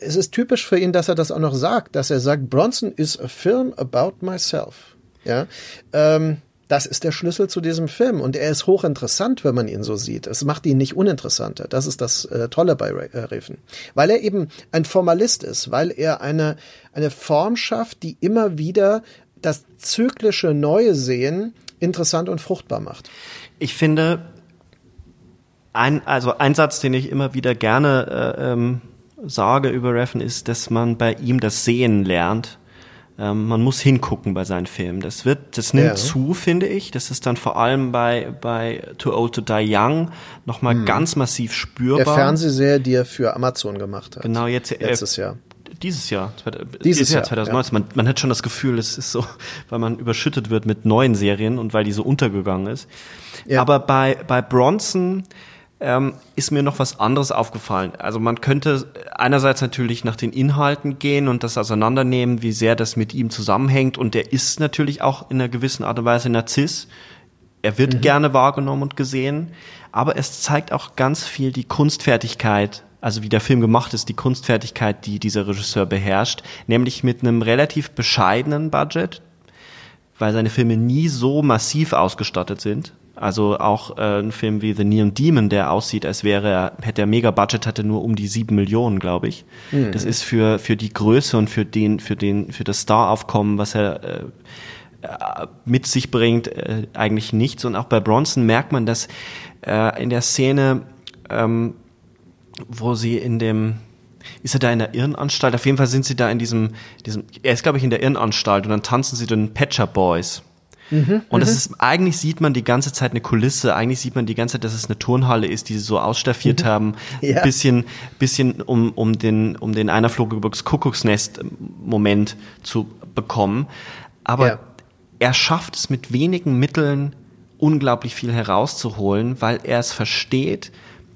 es ist typisch für ihn, dass er das auch noch sagt, dass er sagt, Bronson is a film about myself. Ja, ähm, das ist der Schlüssel zu diesem Film und er ist hochinteressant, wenn man ihn so sieht. Es macht ihn nicht uninteressanter. Das ist das äh, Tolle bei Re äh, Reven. Weil er eben ein Formalist ist, weil er eine, eine Form schafft, die immer wieder das zyklische Neue sehen interessant und fruchtbar macht. Ich finde, ein, also ein Satz, den ich immer wieder gerne äh, ähm, sage über Reffen, ist, dass man bei ihm das Sehen lernt. Ähm, man muss hingucken bei seinen Filmen. Das wird, das nimmt ja. zu, finde ich. Das ist dann vor allem bei, bei Too Old to Die Young nochmal hm. ganz massiv spürbar. Der Fernsehserie, die er für Amazon gemacht hat. Genau, jetzt, äh, letztes Jahr dieses Jahr, dieses, dieses Jahr, 2019. Ja. Man, man hat schon das Gefühl, es ist so, weil man überschüttet wird mit neuen Serien und weil die so untergegangen ist. Ja. Aber bei, bei Bronson ähm, ist mir noch was anderes aufgefallen. Also man könnte einerseits natürlich nach den Inhalten gehen und das auseinandernehmen, wie sehr das mit ihm zusammenhängt. Und er ist natürlich auch in einer gewissen Art und Weise Narziss. Er wird mhm. gerne wahrgenommen und gesehen, aber es zeigt auch ganz viel die Kunstfertigkeit, also wie der Film gemacht ist, die Kunstfertigkeit, die dieser Regisseur beherrscht, nämlich mit einem relativ bescheidenen Budget, weil seine Filme nie so massiv ausgestattet sind. Also auch äh, ein Film wie The Neon Demon, der aussieht, als wäre er, hätte er mega Budget, hatte nur um die sieben Millionen, glaube ich. Mhm. Das ist für, für die Größe und für den, für den, für das Star-Aufkommen, was er äh, mit sich bringt, äh, eigentlich nichts. Und auch bei Bronson merkt man, dass äh, in der Szene, ähm, wo sie in dem, ist er da in der Irrenanstalt? Auf jeden Fall sind sie da in diesem, diesem er ist, glaube ich, in der Irrenanstalt und dann tanzen sie den Patcher Boys. Mhm, und das mhm. ist, eigentlich sieht man die ganze Zeit eine Kulisse, eigentlich sieht man die ganze Zeit, dass es eine Turnhalle ist, die sie so ausstaffiert mhm. haben, ja. bisschen, bisschen um, um den, um den einer flog übers Kuckucksnest Moment zu bekommen. Aber ja. er schafft es mit wenigen Mitteln unglaublich viel herauszuholen, weil er es versteht,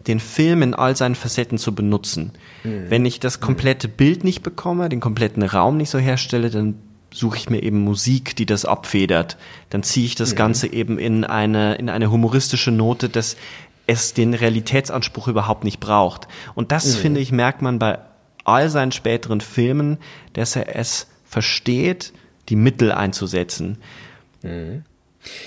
den Film in all seinen Facetten zu benutzen. Mhm. Wenn ich das komplette Bild nicht bekomme, den kompletten Raum nicht so herstelle, dann suche ich mir eben Musik, die das abfedert. Dann ziehe ich das mhm. Ganze eben in eine, in eine humoristische Note, dass es den Realitätsanspruch überhaupt nicht braucht. Und das, mhm. finde ich, merkt man bei all seinen späteren Filmen, dass er es versteht, die Mittel einzusetzen. Mhm.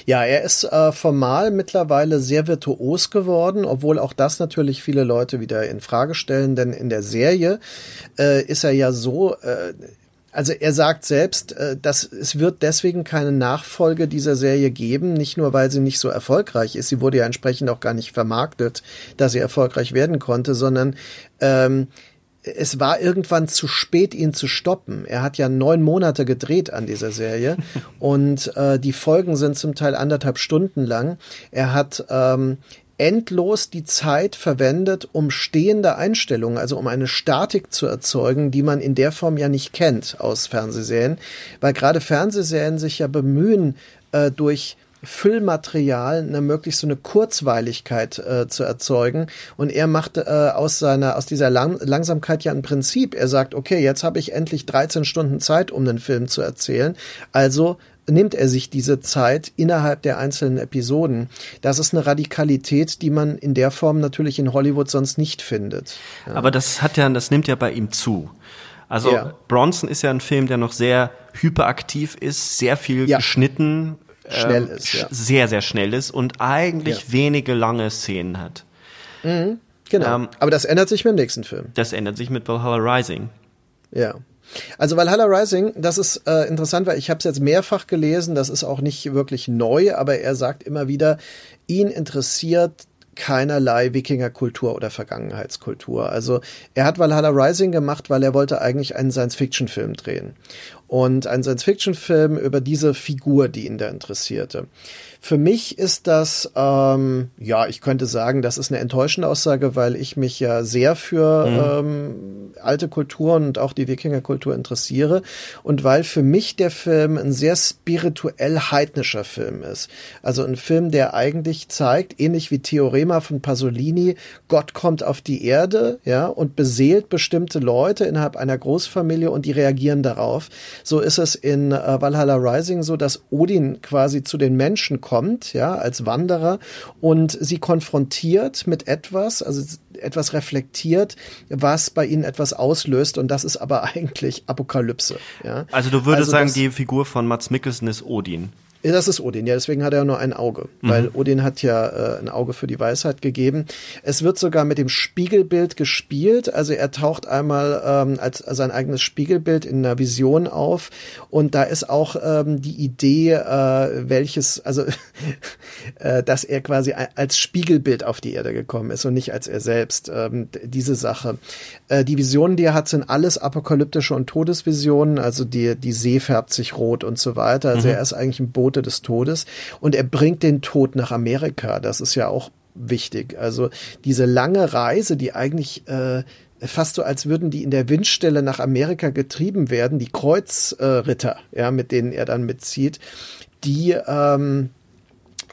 Ja, er ist äh, formal mittlerweile sehr virtuos geworden, obwohl auch das natürlich viele Leute wieder in Frage stellen, denn in der Serie äh, ist er ja so, äh, also er sagt selbst, äh, dass es wird deswegen keine Nachfolge dieser Serie geben, nicht nur weil sie nicht so erfolgreich ist, sie wurde ja entsprechend auch gar nicht vermarktet, dass sie erfolgreich werden konnte, sondern ähm, es war irgendwann zu spät, ihn zu stoppen. Er hat ja neun Monate gedreht an dieser Serie und äh, die Folgen sind zum Teil anderthalb Stunden lang. Er hat ähm, endlos die Zeit verwendet, um stehende Einstellungen, also um eine Statik zu erzeugen, die man in der Form ja nicht kennt aus Fernsehserien, weil gerade Fernsehserien sich ja bemühen, äh, durch Füllmaterial eine möglichst so eine Kurzweiligkeit äh, zu erzeugen und er macht äh, aus seiner aus dieser Lang Langsamkeit ja ein Prinzip. Er sagt, okay, jetzt habe ich endlich 13 Stunden Zeit, um den Film zu erzählen, also nimmt er sich diese Zeit innerhalb der einzelnen Episoden. Das ist eine Radikalität, die man in der Form natürlich in Hollywood sonst nicht findet. Ja. Aber das hat ja, das nimmt ja bei ihm zu. Also ja. Bronson ist ja ein Film, der noch sehr hyperaktiv ist, sehr viel ja. geschnitten, schnell äh, ist, ja. sehr sehr schnell ist und eigentlich wenige lange Szenen hat. Mhm, genau. Ähm, Aber das ändert sich mit dem nächsten Film. Das ändert sich mit Valhalla Rising. Ja. Also Valhalla Rising, das ist äh, interessant, weil ich habe es jetzt mehrfach gelesen, das ist auch nicht wirklich neu, aber er sagt immer wieder, ihn interessiert keinerlei Wikingerkultur oder Vergangenheitskultur. Also er hat Valhalla Rising gemacht, weil er wollte eigentlich einen Science-Fiction-Film drehen. Und einen Science-Fiction-Film über diese Figur, die ihn da interessierte. Für mich ist das, ähm, ja, ich könnte sagen, das ist eine enttäuschende Aussage, weil ich mich ja sehr für mhm. ähm, alte Kulturen und auch die Wikingerkultur interessiere und weil für mich der Film ein sehr spirituell heidnischer Film ist. Also ein Film, der eigentlich zeigt, ähnlich wie Theorema von Pasolini, Gott kommt auf die Erde, ja, und beseelt bestimmte Leute innerhalb einer Großfamilie und die reagieren darauf. So ist es in äh, Valhalla Rising so, dass Odin quasi zu den Menschen kommt kommt, ja, als Wanderer und sie konfrontiert mit etwas, also etwas reflektiert, was bei ihnen etwas auslöst und das ist aber eigentlich Apokalypse, ja. Also du würdest also sagen, die Figur von Mats Mikkelsen ist Odin. Das ist Odin, ja, deswegen hat er nur ein Auge, mhm. weil Odin hat ja äh, ein Auge für die Weisheit gegeben. Es wird sogar mit dem Spiegelbild gespielt, also er taucht einmal ähm, als sein eigenes Spiegelbild in einer Vision auf und da ist auch ähm, die Idee, äh, welches, also äh, dass er quasi als Spiegelbild auf die Erde gekommen ist und nicht als er selbst. Ähm, diese Sache. Äh, die Visionen, die er hat, sind alles apokalyptische und Todesvisionen, also die, die See färbt sich rot und so weiter. Also mhm. er ist eigentlich ein Boden Bote des Todes und er bringt den Tod nach Amerika. Das ist ja auch wichtig. Also diese lange Reise, die eigentlich äh, fast so, als würden die in der Windstelle nach Amerika getrieben werden, die Kreuzritter, äh, ja, mit denen er dann mitzieht, die ähm,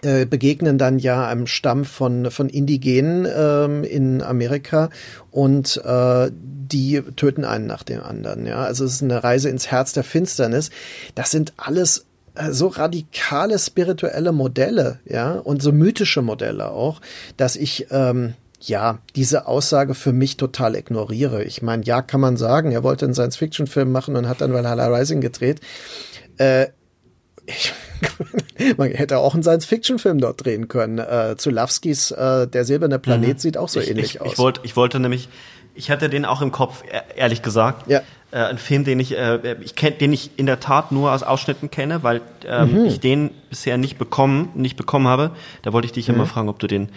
äh, begegnen dann ja einem Stamm von, von Indigenen ähm, in Amerika und äh, die töten einen nach dem anderen. Ja, also es ist eine Reise ins Herz der Finsternis. Das sind alles so radikale spirituelle Modelle, ja, und so mythische Modelle auch, dass ich ähm, ja diese Aussage für mich total ignoriere. Ich meine, ja, kann man sagen, er wollte einen Science-Fiction-Film machen und hat dann Valhalla Rising gedreht. Äh, ich, man hätte auch einen Science-Fiction-Film dort drehen können. Äh, Zulawskis äh, Der silberne Planet mhm. sieht auch so ich, ähnlich ich, aus. Ich wollte, ich wollte nämlich, ich hatte den auch im Kopf, e-, ehrlich gesagt. Ja. Äh, ein Film, den ich, äh, ich kenn, den ich in der Tat nur aus Ausschnitten kenne, weil ähm, mhm. ich den bisher nicht bekommen, nicht bekommen habe. Da wollte ich dich mhm. immer fragen, ob du den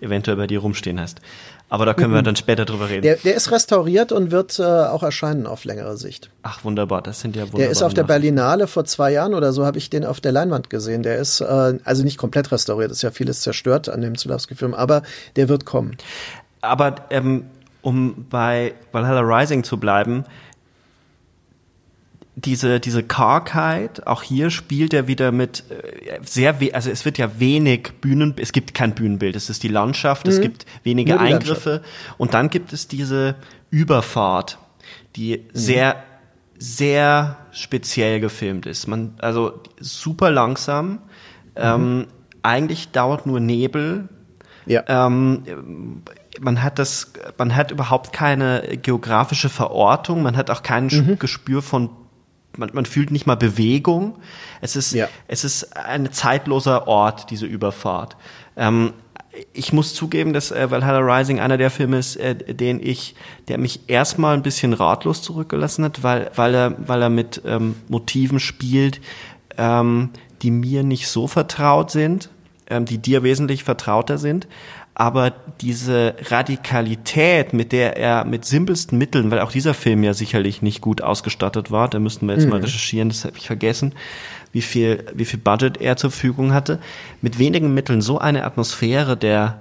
eventuell bei dir rumstehen hast. Aber da können mhm. wir dann später drüber reden. Der, der ist restauriert und wird äh, auch erscheinen auf längere Sicht. Ach, wunderbar, das sind ja wunderbar. Der ist auf der Berlinale vor zwei Jahren oder so, habe ich den auf der Leinwand gesehen. Der ist äh, also nicht komplett restauriert, ist ja vieles zerstört an dem Zulawski-Film, aber der wird kommen. Aber ähm, um bei Valhalla Rising zu bleiben, diese, diese Kargheit, auch hier spielt er wieder mit äh, sehr, also es wird ja wenig Bühnen, es gibt kein Bühnenbild, es ist die Landschaft, mhm. es gibt wenige Eingriffe und dann gibt es diese Überfahrt, die mhm. sehr, sehr speziell gefilmt ist. Man, also super langsam, mhm. ähm, eigentlich dauert nur Nebel. Ja. Ähm, man hat das, man hat überhaupt keine geografische Verortung, man hat auch kein mhm. Gespür von man, man fühlt nicht mal Bewegung. Es ist, ja. es ist ein zeitloser Ort, diese Überfahrt. Ähm, ich muss zugeben, dass äh, Valhalla Rising einer der Filme ist, äh, den ich, der mich erstmal ein bisschen ratlos zurückgelassen hat, weil, weil er, weil er mit ähm, Motiven spielt, ähm, die mir nicht so vertraut sind, ähm, die dir wesentlich vertrauter sind aber diese Radikalität, mit der er mit simpelsten Mitteln, weil auch dieser Film ja sicherlich nicht gut ausgestattet war, da müssten wir jetzt mhm. mal recherchieren, das habe ich vergessen, wie viel, wie viel Budget er zur Verfügung hatte, mit wenigen Mitteln so eine Atmosphäre der,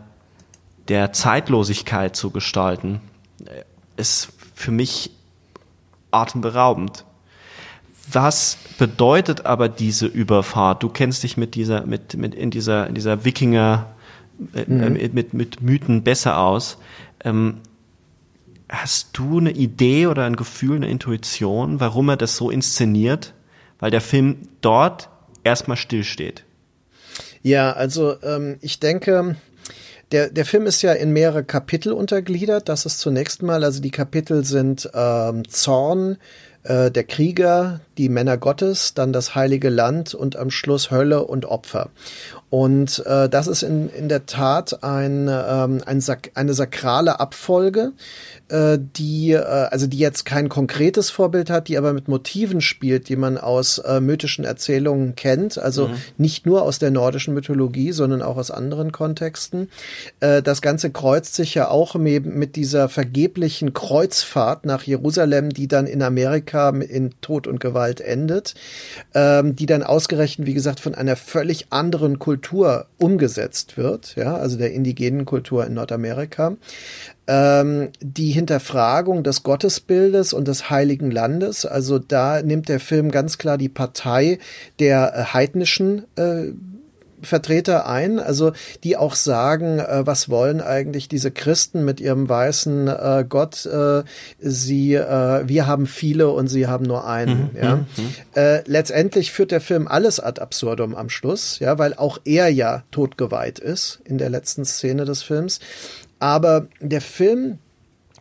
der Zeitlosigkeit zu gestalten, äh, ist für mich atemberaubend. Was bedeutet aber diese Überfahrt? Du kennst dich mit dieser, mit, mit in dieser, in dieser Wikinger mhm. Äh, mit, mit Mythen besser aus. Ähm, hast du eine Idee oder ein Gefühl, eine Intuition, warum er das so inszeniert? Weil der Film dort erstmal stillsteht. Ja, also ähm, ich denke, der, der Film ist ja in mehrere Kapitel untergliedert. Das ist zunächst mal, also die Kapitel sind ähm, Zorn, äh, der Krieger, die Männer Gottes, dann das heilige Land und am Schluss Hölle und Opfer. Und äh, das ist in, in der Tat ein, ähm, ein Sak eine sakrale Abfolge, äh, die äh, also die jetzt kein konkretes Vorbild hat, die aber mit Motiven spielt, die man aus äh, mythischen Erzählungen kennt, also mhm. nicht nur aus der nordischen Mythologie, sondern auch aus anderen Kontexten. Äh, das Ganze kreuzt sich ja auch mit dieser vergeblichen Kreuzfahrt nach Jerusalem, die dann in Amerika in Tod und Gewalt endet, ähm, die dann ausgerechnet, wie gesagt, von einer völlig anderen Kultur Kultur umgesetzt wird, ja, also der indigenen Kultur in Nordamerika. Ähm, die Hinterfragung des Gottesbildes und des Heiligen Landes, also da nimmt der Film ganz klar die Partei der äh, heidnischen äh, Vertreter ein, also die auch sagen, äh, was wollen eigentlich diese Christen mit ihrem weißen äh, Gott? Äh, sie, äh, wir haben viele und sie haben nur einen. Mhm, ja. Mhm, mhm. Äh, letztendlich führt der Film alles ad absurdum am Schluss, ja, weil auch er ja totgeweiht ist in der letzten Szene des Films. Aber der Film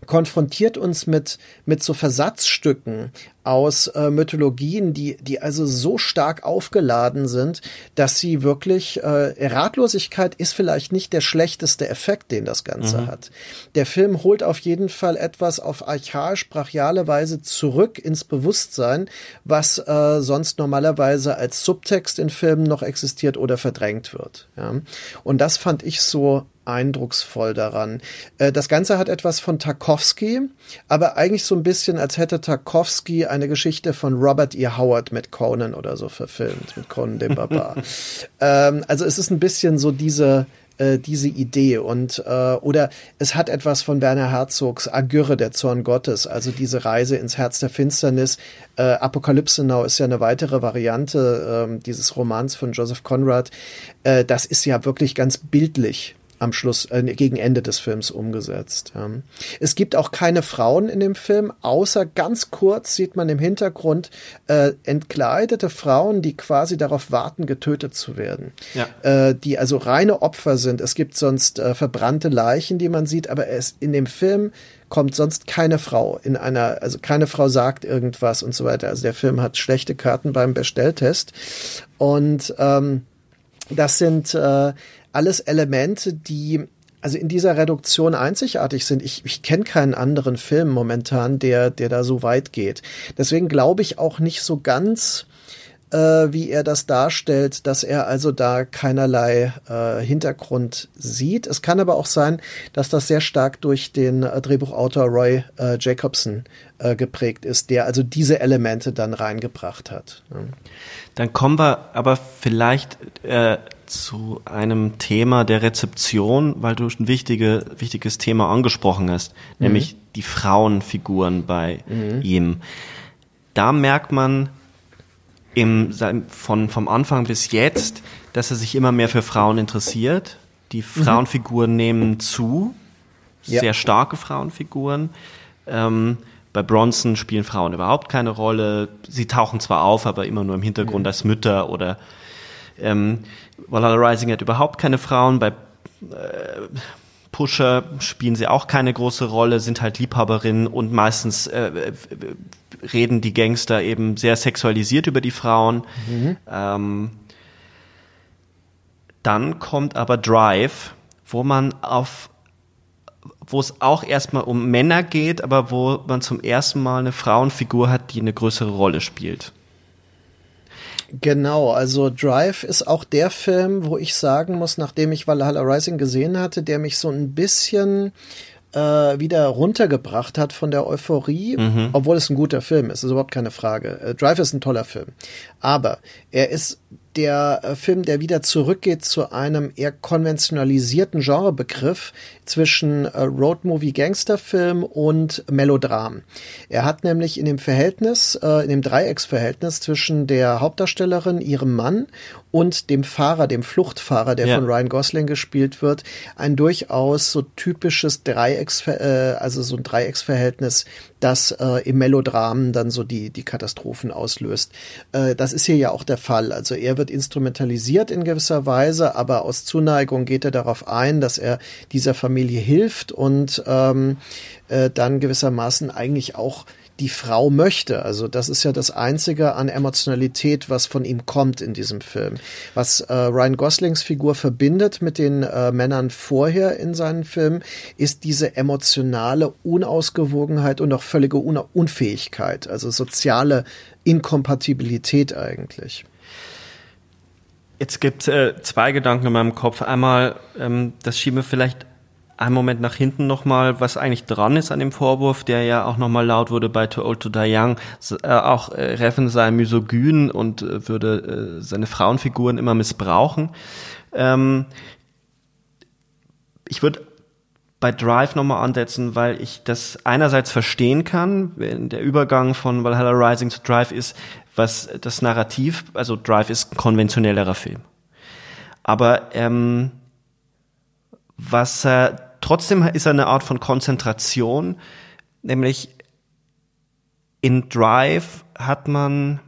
konfrontiert uns mit, mit so Versatzstücken aus äh, Mythologien, die, die also so stark aufgeladen sind, dass sie wirklich, äh, Ratlosigkeit ist vielleicht nicht der schlechteste Effekt, den das Ganze mhm. hat. Der Film holt auf jeden Fall etwas auf archaisch-brachiale Weise zurück ins Bewusstsein, was äh, sonst normalerweise als Subtext in Filmen noch existiert oder verdrängt wird. Ja? Und das fand ich so eindrucksvoll daran. Äh, das Ganze hat etwas von Tarkovsky, aber eigentlich so ein bisschen, als hätte Tarkovsky eine Geschichte von Robert E. Howard mit Conan oder so verfilmt, mit Conan dem Barbar. ähm, also es ist ein bisschen so diese äh, diese Idee und äh, oder es hat etwas von Werner Herzogs Agyrre, der Zorn Gottes, also diese Reise ins Herz der Finsternis. Äh, Apokalypse Now ist ja eine weitere Variante äh, dieses Romans von Joseph Conrad. Äh, das ist ja wirklich ganz bildlich am Schluss, äh, gegen Ende des Films umgesetzt. Ja. Es gibt auch keine Frauen in dem Film, außer ganz kurz sieht man im Hintergrund äh, entkleidete Frauen, die quasi darauf warten, getötet zu werden. Ja. Äh, die also reine Opfer sind. Es gibt sonst äh, verbrannte Leichen, die man sieht, aber es in dem Film kommt sonst keine Frau in einer, also keine Frau sagt irgendwas und so weiter. Also der Film hat schlechte Karten beim Bestelltest. Und ähm, das sind äh, alles Elemente, die also in dieser Reduktion einzigartig sind. Ich, ich kenne keinen anderen Film momentan, der, der da so weit geht. Deswegen glaube ich auch nicht so ganz, äh, wie er das darstellt, dass er also da keinerlei äh, Hintergrund sieht. Es kann aber auch sein, dass das sehr stark durch den äh, Drehbuchautor Roy äh, Jacobson äh, geprägt ist, der also diese Elemente dann reingebracht hat. Ja. Dann kommen wir aber vielleicht äh, zu einem Thema der Rezeption, weil du ein wichtige, wichtiges Thema angesprochen hast, mhm. nämlich die Frauenfiguren bei mhm. ihm. Da merkt man im, von, vom Anfang bis jetzt, dass er sich immer mehr für Frauen interessiert. Die mhm. Frauenfiguren mhm. nehmen zu, ja. sehr starke Frauenfiguren. Ähm, bei Bronson spielen Frauen überhaupt keine Rolle. Sie tauchen zwar auf, aber immer nur im Hintergrund mhm. als Mütter oder ähm, Valhalla Rising hat überhaupt keine Frauen. Bei äh, Pusher spielen sie auch keine große Rolle, sind halt Liebhaberinnen und meistens äh, reden die Gangster eben sehr sexualisiert über die Frauen. Mhm. Ähm, dann kommt aber Drive, wo man auf wo es auch erstmal um Männer geht, aber wo man zum ersten Mal eine Frauenfigur hat, die eine größere Rolle spielt. Genau, also Drive ist auch der Film, wo ich sagen muss, nachdem ich Valhalla Rising gesehen hatte, der mich so ein bisschen äh, wieder runtergebracht hat von der Euphorie, mhm. obwohl es ein guter Film ist, ist überhaupt keine Frage. Äh, Drive ist ein toller Film, aber er ist der äh, Film, der wieder zurückgeht zu einem eher konventionalisierten Genrebegriff zwischen äh, Roadmovie Gangsterfilm und Melodram. Er hat nämlich in dem Verhältnis, äh, in dem Dreiecksverhältnis zwischen der Hauptdarstellerin, ihrem Mann und dem Fahrer, dem Fluchtfahrer, der ja. von Ryan Gosling gespielt wird, ein durchaus so typisches Dreiecks, äh, also so ein Dreiecksverhältnis, das äh, im Melodram dann so die, die Katastrophen auslöst. Äh, das ist hier ja auch der Fall. Also er wird wird instrumentalisiert in gewisser Weise, aber aus Zuneigung geht er darauf ein, dass er dieser Familie hilft und ähm, äh, dann gewissermaßen eigentlich auch die Frau möchte. Also das ist ja das Einzige an Emotionalität, was von ihm kommt in diesem Film. Was äh, Ryan Goslings Figur verbindet mit den äh, Männern vorher in seinen Filmen, ist diese emotionale Unausgewogenheit und auch völlige Un Unfähigkeit, also soziale Inkompatibilität eigentlich. Jetzt gibt äh, zwei Gedanken in meinem Kopf. Einmal, ähm, das schieben wir vielleicht einen Moment nach hinten nochmal, was eigentlich dran ist an dem Vorwurf, der ja auch nochmal laut wurde bei Too Old to Die Young, äh, auch äh, Reffen sei misogyn und äh, würde äh, seine Frauenfiguren immer missbrauchen. Ähm, ich würde bei Drive nochmal ansetzen, weil ich das einerseits verstehen kann, wenn der Übergang von Valhalla Rising zu Drive ist, was das Narrativ, also Drive ist ein konventionellerer Film. Aber ähm, was er Trotzdem ist er eine Art von Konzentration, nämlich in Drive hat man,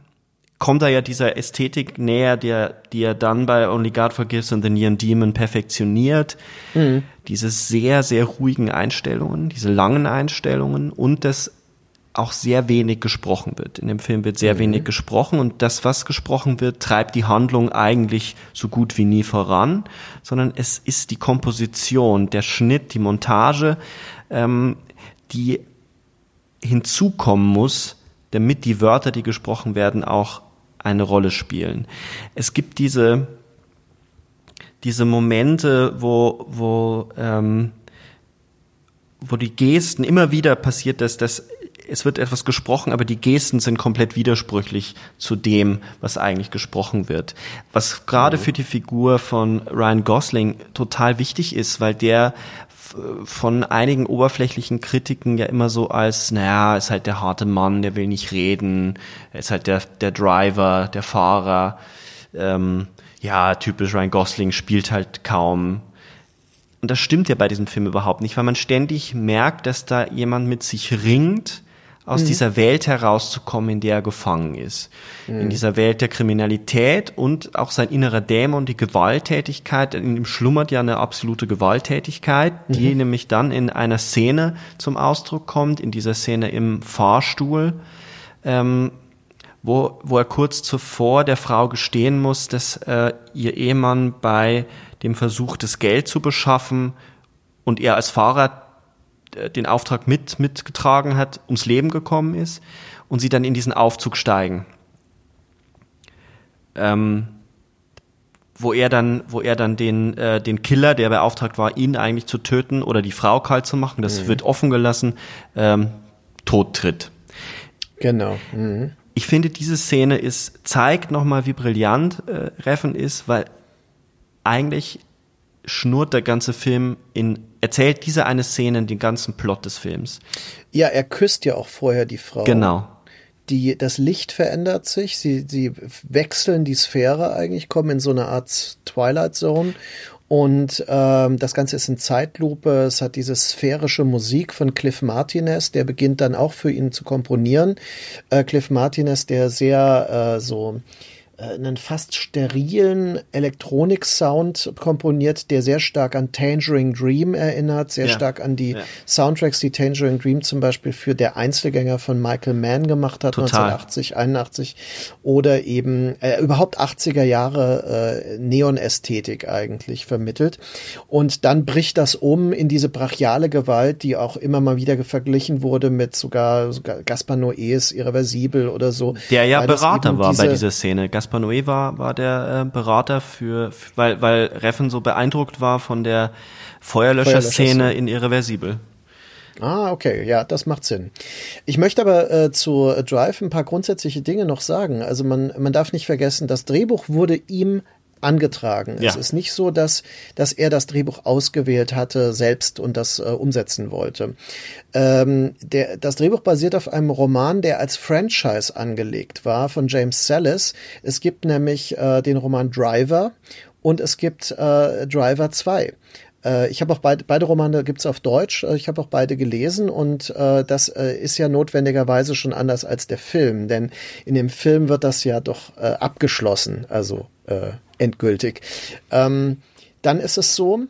kommt er ja dieser Ästhetik näher, der, die er dann bei Only God Forgives und The Neon Demon perfektioniert. Mhm. Diese sehr, sehr ruhigen Einstellungen, diese langen Einstellungen und das auch sehr wenig gesprochen wird. In dem Film wird sehr mhm. wenig gesprochen und das, was gesprochen wird, treibt die Handlung eigentlich so gut wie nie voran, sondern es ist die Komposition, der Schnitt, die Montage, ähm, die hinzukommen muss, damit die Wörter, die gesprochen werden, auch eine Rolle spielen. Es gibt diese, diese Momente, wo, wo, ähm, wo die Gesten immer wieder passiert, dass das es wird etwas gesprochen, aber die Gesten sind komplett widersprüchlich zu dem, was eigentlich gesprochen wird. Was gerade mhm. für die Figur von Ryan Gosling total wichtig ist, weil der von einigen oberflächlichen Kritiken ja immer so als, naja, ist halt der harte Mann, der will nicht reden, ist halt der, der Driver, der Fahrer, ähm, ja, typisch Ryan Gosling spielt halt kaum. Und das stimmt ja bei diesem Film überhaupt nicht, weil man ständig merkt, dass da jemand mit sich ringt, aus mhm. dieser Welt herauszukommen, in der er gefangen ist. Mhm. In dieser Welt der Kriminalität und auch sein innerer Dämon, die Gewalttätigkeit. In ihm schlummert ja eine absolute Gewalttätigkeit, die mhm. nämlich dann in einer Szene zum Ausdruck kommt, in dieser Szene im Fahrstuhl. Ähm, wo, wo er kurz zuvor der Frau gestehen muss, dass äh, ihr Ehemann bei dem Versuch, das Geld zu beschaffen und er als Fahrer den Auftrag mit, mitgetragen hat, ums Leben gekommen ist und sie dann in diesen Aufzug steigen. Ähm, wo er dann, wo er dann den, äh, den Killer, der beauftragt war, ihn eigentlich zu töten oder die Frau kalt zu machen, das mhm. wird offen gelassen, ähm, tot tritt. Genau. Mhm. Ich finde, diese Szene ist, zeigt nochmal, wie brillant äh, Reffen ist, weil eigentlich schnurrt der ganze Film in, erzählt diese eine Szene den ganzen Plot des Films. Ja, er küsst ja auch vorher die Frau. Genau. Die, das Licht verändert sich, sie, sie wechseln die Sphäre eigentlich, kommen in so eine Art Twilight Zone und ähm, das Ganze ist in Zeitlupe. Es hat diese sphärische Musik von Cliff Martinez, der beginnt dann auch für ihn zu komponieren. Äh, Cliff Martinez, der sehr äh, so einen fast sterilen Elektronik-Sound komponiert, der sehr stark an Tangerine Dream erinnert, sehr ja. stark an die ja. Soundtracks, die Tangerine Dream zum Beispiel für Der Einzelgänger von Michael Mann gemacht hat, Total. 1980, 81 oder eben äh, überhaupt 80er Jahre äh, Neon-Ästhetik eigentlich vermittelt. Und dann bricht das um in diese brachiale Gewalt, die auch immer mal wieder verglichen wurde mit sogar, sogar Gaspar Noés Irreversibel oder so. Der ja Berater war bei dieser Szene. Gaspar Gaspar Noé war, war der äh, Berater für, weil, weil Reffen so beeindruckt war von der Feuerlöscher-Szene in Irreversibel. Ah, okay, ja, das macht Sinn. Ich möchte aber äh, zu Drive ein paar grundsätzliche Dinge noch sagen. Also man, man darf nicht vergessen, das Drehbuch wurde ihm angetragen. Ja. Es ist nicht so, dass, dass er das Drehbuch ausgewählt hatte selbst und das äh, umsetzen wollte. Ähm, der, das Drehbuch basiert auf einem Roman, der als Franchise angelegt war von James Sallis. Es gibt nämlich äh, den Roman Driver und es gibt äh, Driver 2. Äh, ich habe auch beide, beide Romane gibt's auf Deutsch. Äh, ich habe auch beide gelesen und äh, das äh, ist ja notwendigerweise schon anders als der Film, denn in dem Film wird das ja doch äh, abgeschlossen, also äh, endgültig. Ähm, dann ist es so,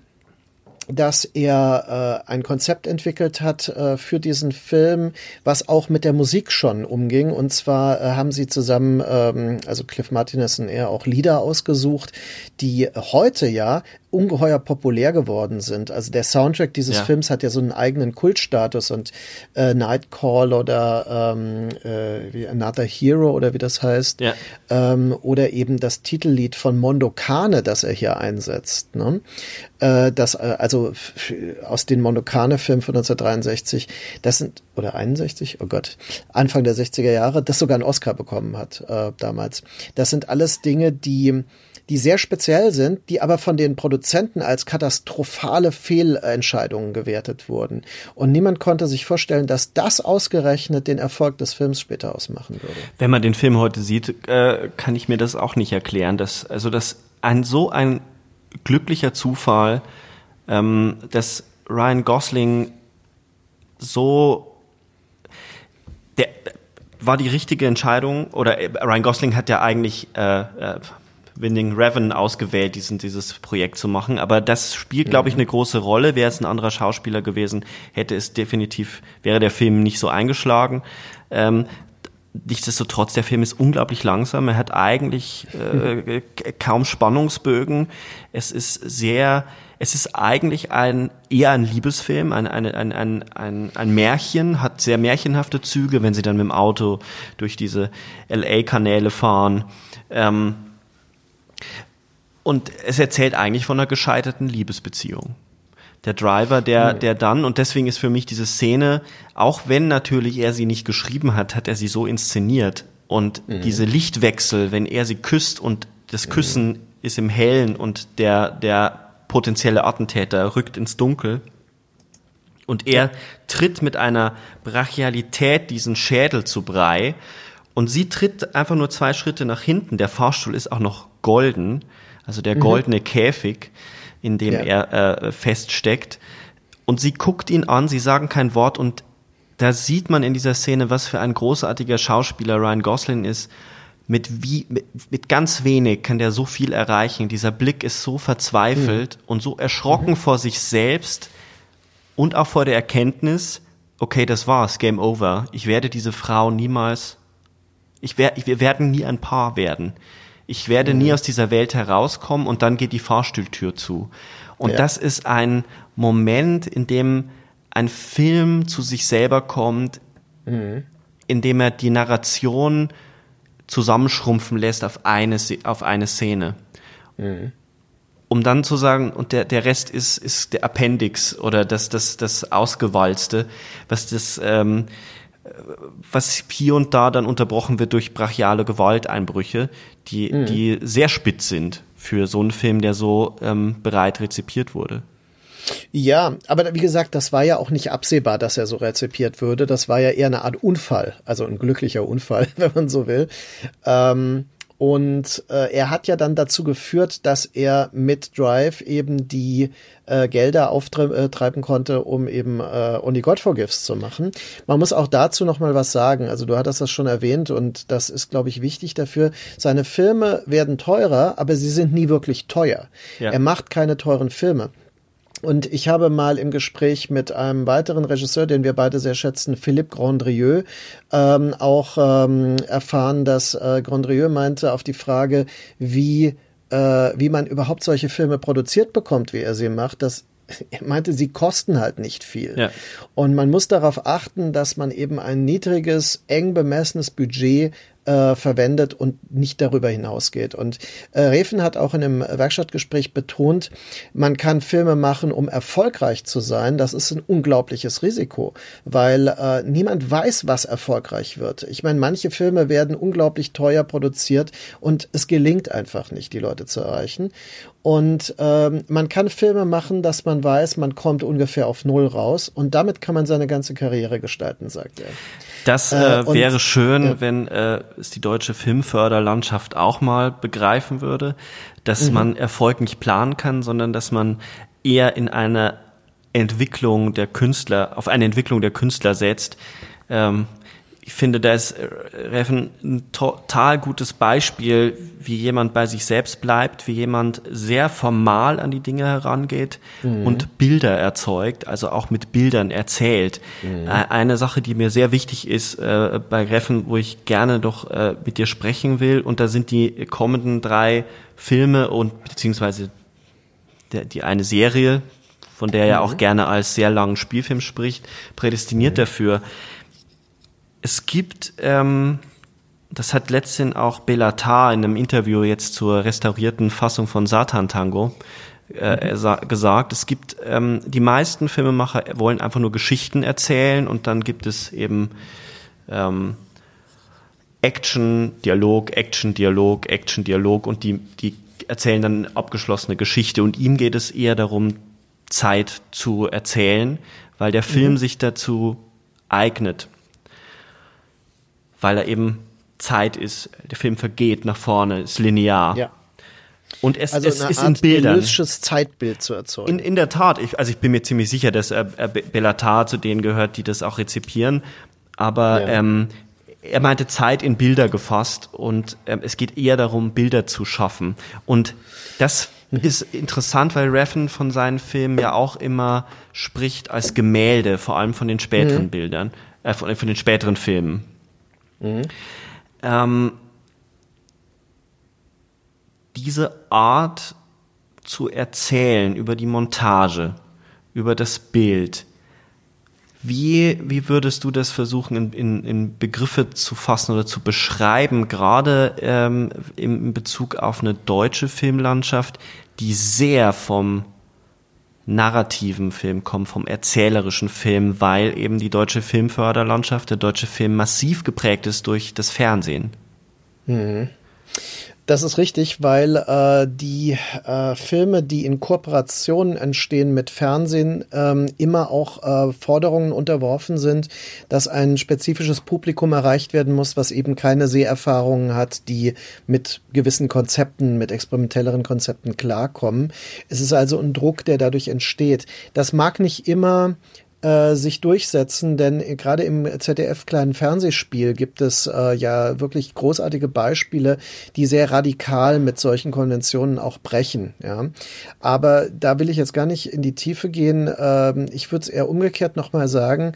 dass er äh, ein Konzept entwickelt hat äh, für diesen Film, was auch mit der Musik schon umging. Und zwar äh, haben sie zusammen, ähm, also Cliff Martinez und er, auch Lieder ausgesucht, die heute ja ungeheuer populär geworden sind. Also der Soundtrack dieses ja. Films hat ja so einen eigenen Kultstatus und äh, Nightcall oder ähm, äh, wie Another Hero oder wie das heißt. Ja. Ähm, oder eben das Titellied von Mondo Kane, das er hier einsetzt. Ne? Äh, das, äh, also aus den Mondo Kane-Filmen von 1963, das sind, oder 61, oh Gott, Anfang der 60er Jahre, das sogar einen Oscar bekommen hat äh, damals. Das sind alles Dinge, die die sehr speziell sind, die aber von den Produzenten als katastrophale Fehlentscheidungen gewertet wurden. Und niemand konnte sich vorstellen, dass das ausgerechnet den Erfolg des Films später ausmachen würde. Wenn man den Film heute sieht, äh, kann ich mir das auch nicht erklären, dass also dass ein so ein glücklicher Zufall, ähm, dass Ryan Gosling so der war die richtige Entscheidung oder äh, Ryan Gosling hat ja eigentlich äh, Winding Revan ausgewählt, diesen, dieses Projekt zu machen. Aber das spielt, glaube ich, eine große Rolle. Wäre es ein anderer Schauspieler gewesen, hätte es definitiv, wäre der Film nicht so eingeschlagen. Ähm, nichtsdestotrotz, der Film ist unglaublich langsam. Er hat eigentlich äh, kaum Spannungsbögen. Es ist sehr, es ist eigentlich ein eher ein Liebesfilm, ein, ein, ein, ein, ein, ein Märchen, hat sehr märchenhafte Züge, wenn sie dann mit dem Auto durch diese LA-Kanäle fahren. Ähm, und es erzählt eigentlich von einer gescheiterten Liebesbeziehung. Der Driver, der, der dann, und deswegen ist für mich diese Szene, auch wenn natürlich er sie nicht geschrieben hat, hat er sie so inszeniert. Und mhm. diese Lichtwechsel, wenn er sie küsst und das mhm. Küssen mhm. ist im Hellen und der, der potenzielle Attentäter rückt ins Dunkel. Und er tritt mit einer Brachialität diesen Schädel zu Brei. Und sie tritt einfach nur zwei Schritte nach hinten. Der Fahrstuhl ist auch noch golden also der mhm. goldene mhm. Käfig, in dem ja. er äh, feststeckt. Und sie guckt ihn an, sie sagen kein Wort und da sieht man in dieser Szene, was für ein großartiger Schauspieler Ryan Gosling ist. Mit wie, mit, mit ganz wenig kann der so viel erreichen. Dieser Blick ist so verzweifelt mhm. und so erschrocken mhm. vor sich selbst und auch vor der Erkenntnis, okay, das war's, Game Over. Ich werde diese Frau niemals, ich werde, wir werden nie ein Paar werden ich werde nie aus dieser Welt herauskommen und dann geht die Fahrstuhltür zu. Und ja. das ist ein Moment, in dem ein Film zu sich selber kommt, mhm. in dem er die Narration zusammenschrumpfen lässt auf eine, auf eine Szene. Mhm. Um dann zu sagen, und der, der Rest ist, ist der Appendix oder das, das, das Ausgewalzte, was das, ähm, was hier und da dann unterbrochen wird durch brachiale Gewalteinbrüche, die, mhm. die sehr spitz sind für so einen Film, der so ähm, bereit rezipiert wurde. Ja, aber wie gesagt, das war ja auch nicht absehbar, dass er so rezipiert würde. Das war ja eher eine Art Unfall, also ein glücklicher Unfall, wenn man so will. Ähm, und äh, er hat ja dann dazu geführt, dass er mit Drive eben die äh, Gelder auftreiben konnte, um eben äh, Only God Forgives zu machen. Man muss auch dazu noch mal was sagen. Also du hattest das schon erwähnt und das ist, glaube ich, wichtig dafür. Seine Filme werden teurer, aber sie sind nie wirklich teuer. Ja. Er macht keine teuren Filme. Und ich habe mal im Gespräch mit einem weiteren Regisseur, den wir beide sehr schätzen, Philippe Grandrieux, ähm, auch ähm, erfahren, dass äh, Grandrieux meinte auf die Frage, wie äh, wie man überhaupt solche Filme produziert bekommt, wie er sie macht, dass er meinte, sie kosten halt nicht viel. Ja. Und man muss darauf achten, dass man eben ein niedriges, eng bemessenes Budget äh, verwendet und nicht darüber hinausgeht. Und äh, Refen hat auch in einem Werkstattgespräch betont, man kann Filme machen, um erfolgreich zu sein. Das ist ein unglaubliches Risiko, weil äh, niemand weiß, was erfolgreich wird. Ich meine, manche Filme werden unglaublich teuer produziert und es gelingt einfach nicht, die Leute zu erreichen. Und ähm, man kann Filme machen, dass man weiß, man kommt ungefähr auf Null raus und damit kann man seine ganze Karriere gestalten, sagt er. Das äh, äh wäre schön, ja. wenn äh, es die deutsche Filmförderlandschaft auch mal begreifen würde, dass mhm. man Erfolg nicht planen kann, sondern dass man eher in eine Entwicklung der Künstler, auf eine Entwicklung der Künstler setzt. Ähm, ich finde, da ist Reffen ein total gutes Beispiel, wie jemand bei sich selbst bleibt, wie jemand sehr formal an die Dinge herangeht mhm. und Bilder erzeugt, also auch mit Bildern erzählt. Mhm. Äh, eine Sache, die mir sehr wichtig ist äh, bei Reffen, wo ich gerne doch äh, mit dir sprechen will, und da sind die kommenden drei Filme und beziehungsweise der, die eine Serie, von der er mhm. auch gerne als sehr langen Spielfilm spricht, prädestiniert mhm. dafür. Es gibt, ähm, das hat letztens auch Belatar in einem Interview jetzt zur restaurierten Fassung von Satan Tango äh, mhm. gesagt. Es gibt ähm, die meisten Filmemacher wollen einfach nur Geschichten erzählen und dann gibt es eben ähm, Action, Dialog, Action, Dialog, Action, Dialog und die, die erzählen dann abgeschlossene Geschichte und ihm geht es eher darum, Zeit zu erzählen, weil der Film mhm. sich dazu eignet. Weil er eben Zeit ist. Der Film vergeht nach vorne, ist linear. Ja. Und es, also es ist Art in Bildern. Zeitbild zu erzeugen. In, in der Tat. Ich, also ich bin mir ziemlich sicher, dass äh, Bellatar zu denen gehört, die das auch rezipieren. Aber ja. ähm, er meinte Zeit in Bilder gefasst und ähm, es geht eher darum, Bilder zu schaffen. Und das mhm. ist interessant, weil Reffen von seinen Filmen ja auch immer spricht als Gemälde, vor allem von den späteren mhm. Bildern, äh, von, von, den späteren Filmen. Mhm. Ähm, diese Art zu erzählen über die Montage, über das Bild, wie, wie würdest du das versuchen, in, in, in Begriffe zu fassen oder zu beschreiben, gerade ähm, in Bezug auf eine deutsche Filmlandschaft, die sehr vom narrativen Film kommt, vom erzählerischen Film, weil eben die deutsche Filmförderlandschaft, der deutsche Film massiv geprägt ist durch das Fernsehen? Mhm. Das ist richtig, weil äh, die äh, Filme, die in Kooperationen entstehen mit Fernsehen, ähm, immer auch äh, Forderungen unterworfen sind, dass ein spezifisches Publikum erreicht werden muss, was eben keine Seherfahrungen hat, die mit gewissen Konzepten, mit experimentelleren Konzepten klarkommen. Es ist also ein Druck, der dadurch entsteht. Das mag nicht immer äh, sich durchsetzen, denn gerade im ZDF kleinen Fernsehspiel gibt es äh, ja wirklich großartige Beispiele, die sehr radikal mit solchen Konventionen auch brechen. Ja, aber da will ich jetzt gar nicht in die Tiefe gehen. Ähm, ich würde es eher umgekehrt nochmal sagen.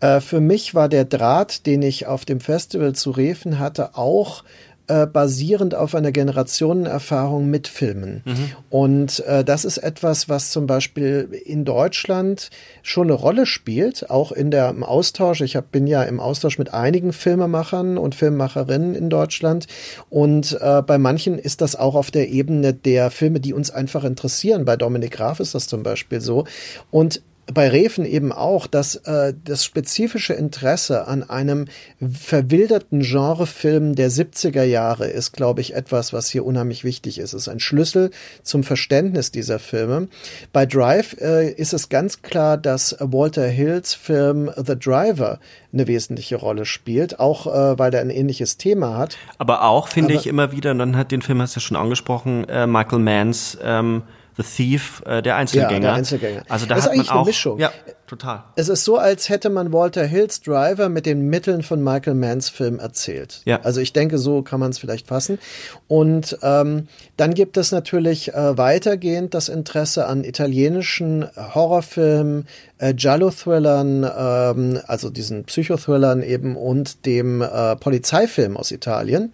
Äh, für mich war der Draht, den ich auf dem Festival zu Refen hatte, auch äh, basierend auf einer Generationenerfahrung mit Filmen. Mhm. Und äh, das ist etwas, was zum Beispiel in Deutschland schon eine Rolle spielt, auch in der im Austausch. Ich hab, bin ja im Austausch mit einigen Filmemachern und Filmemacherinnen in Deutschland. Und äh, bei manchen ist das auch auf der Ebene der Filme, die uns einfach interessieren. Bei Dominik Graf ist das zum Beispiel so. Und bei Refen eben auch, dass äh, das spezifische Interesse an einem verwilderten Genrefilm der 70er Jahre ist, glaube ich, etwas, was hier unheimlich wichtig ist. Es ist ein Schlüssel zum Verständnis dieser Filme. Bei Drive äh, ist es ganz klar, dass Walter Hills Film The Driver eine wesentliche Rolle spielt, auch äh, weil er ein ähnliches Thema hat. Aber auch, finde ich immer wieder, und dann hat den Film, hast du ja schon angesprochen, äh, Michael Manns ähm The Thief, äh, der Einzelgänger. Ja, der Einzelgänger. Also da das hat man auch, eine Mischung. Ja, total. Es ist so, als hätte man Walter Hills Driver mit den Mitteln von Michael Manns Film erzählt. Ja. Also ich denke, so kann man es vielleicht fassen. Und ähm, dann gibt es natürlich äh, weitergehend das Interesse an italienischen Horrorfilmen, äh, Giallo-Thrillern, ähm, also diesen Psychothrillern eben und dem äh, Polizeifilm aus Italien,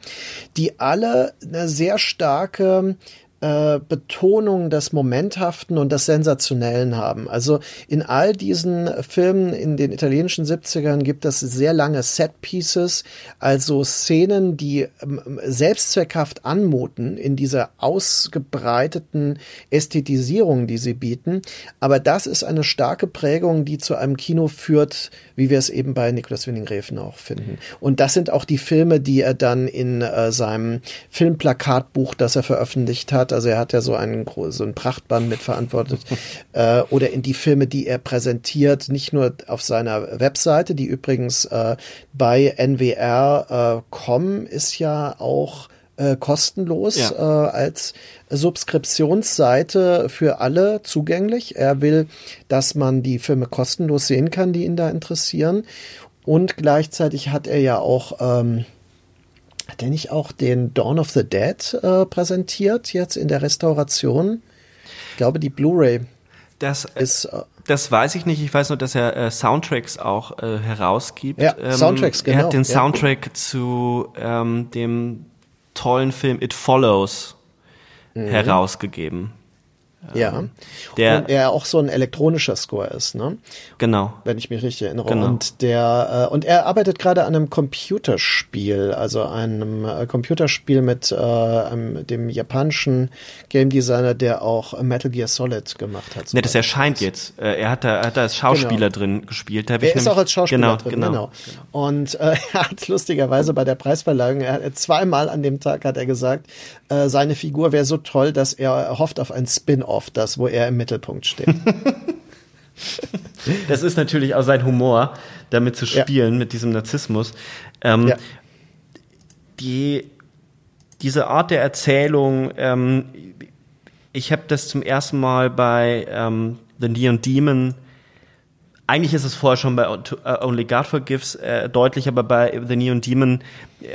die alle eine sehr starke äh, Betonung des Momenthaften und des Sensationellen haben. Also in all diesen Filmen in den italienischen 70ern gibt es sehr lange Set-Pieces, also Szenen, die ähm, selbstzweckhaft anmuten in dieser ausgebreiteten Ästhetisierung, die sie bieten. Aber das ist eine starke Prägung, die zu einem Kino führt, wie wir es eben bei Nikolaus Winning-Refen auch finden. Und das sind auch die Filme, die er dann in äh, seinem Filmplakatbuch, das er veröffentlicht hat, also er hat ja so einen so ein Prachtband mitverantwortet, äh, oder in die Filme, die er präsentiert, nicht nur auf seiner Webseite, die übrigens äh, bei nwr.com äh, ist ja auch äh, kostenlos ja. äh, als Subskriptionsseite für alle zugänglich. Er will, dass man die Filme kostenlos sehen kann, die ihn da interessieren. Und gleichzeitig hat er ja auch, ähm, hat er nicht auch den Dawn of the Dead äh, präsentiert jetzt in der Restauration? Ich glaube, die Blu-ray das äh, ist. Äh, das weiß ich nicht. Ich weiß nur, dass er äh, Soundtracks auch äh, herausgibt. Ja, ähm, Soundtracks, genau. Er hat den Soundtrack ja. zu ähm, dem tollen Film It Follows mhm. herausgegeben. Ja. Der und er auch so ein elektronischer Score ist, ne? Genau. Wenn ich mich richtig erinnere. Genau. Und der äh, und er arbeitet gerade an einem Computerspiel, also einem äh, Computerspiel mit äh, dem japanischen Game Designer, der auch Metal Gear Solid gemacht hat. Ne, das erscheint jetzt. Äh, er hat da, hat da als Schauspieler genau. drin gespielt. Da er ist auch als Schauspieler genau, drin, genau. genau. Und äh, er hat lustigerweise bei der Preisverleihung, er hat zweimal an dem Tag hat er gesagt, äh, seine Figur wäre so toll, dass er hofft auf ein Spin-off, das, wo er im Mittelpunkt steht. das ist natürlich auch sein Humor, damit zu spielen, ja. mit diesem Narzissmus. Ähm, ja. die, diese Art der Erzählung, ähm, ich habe das zum ersten Mal bei ähm, The Neon Demon eigentlich ist es vorher schon bei äh, Only God Forgives äh, deutlich, aber bei The Neon Demon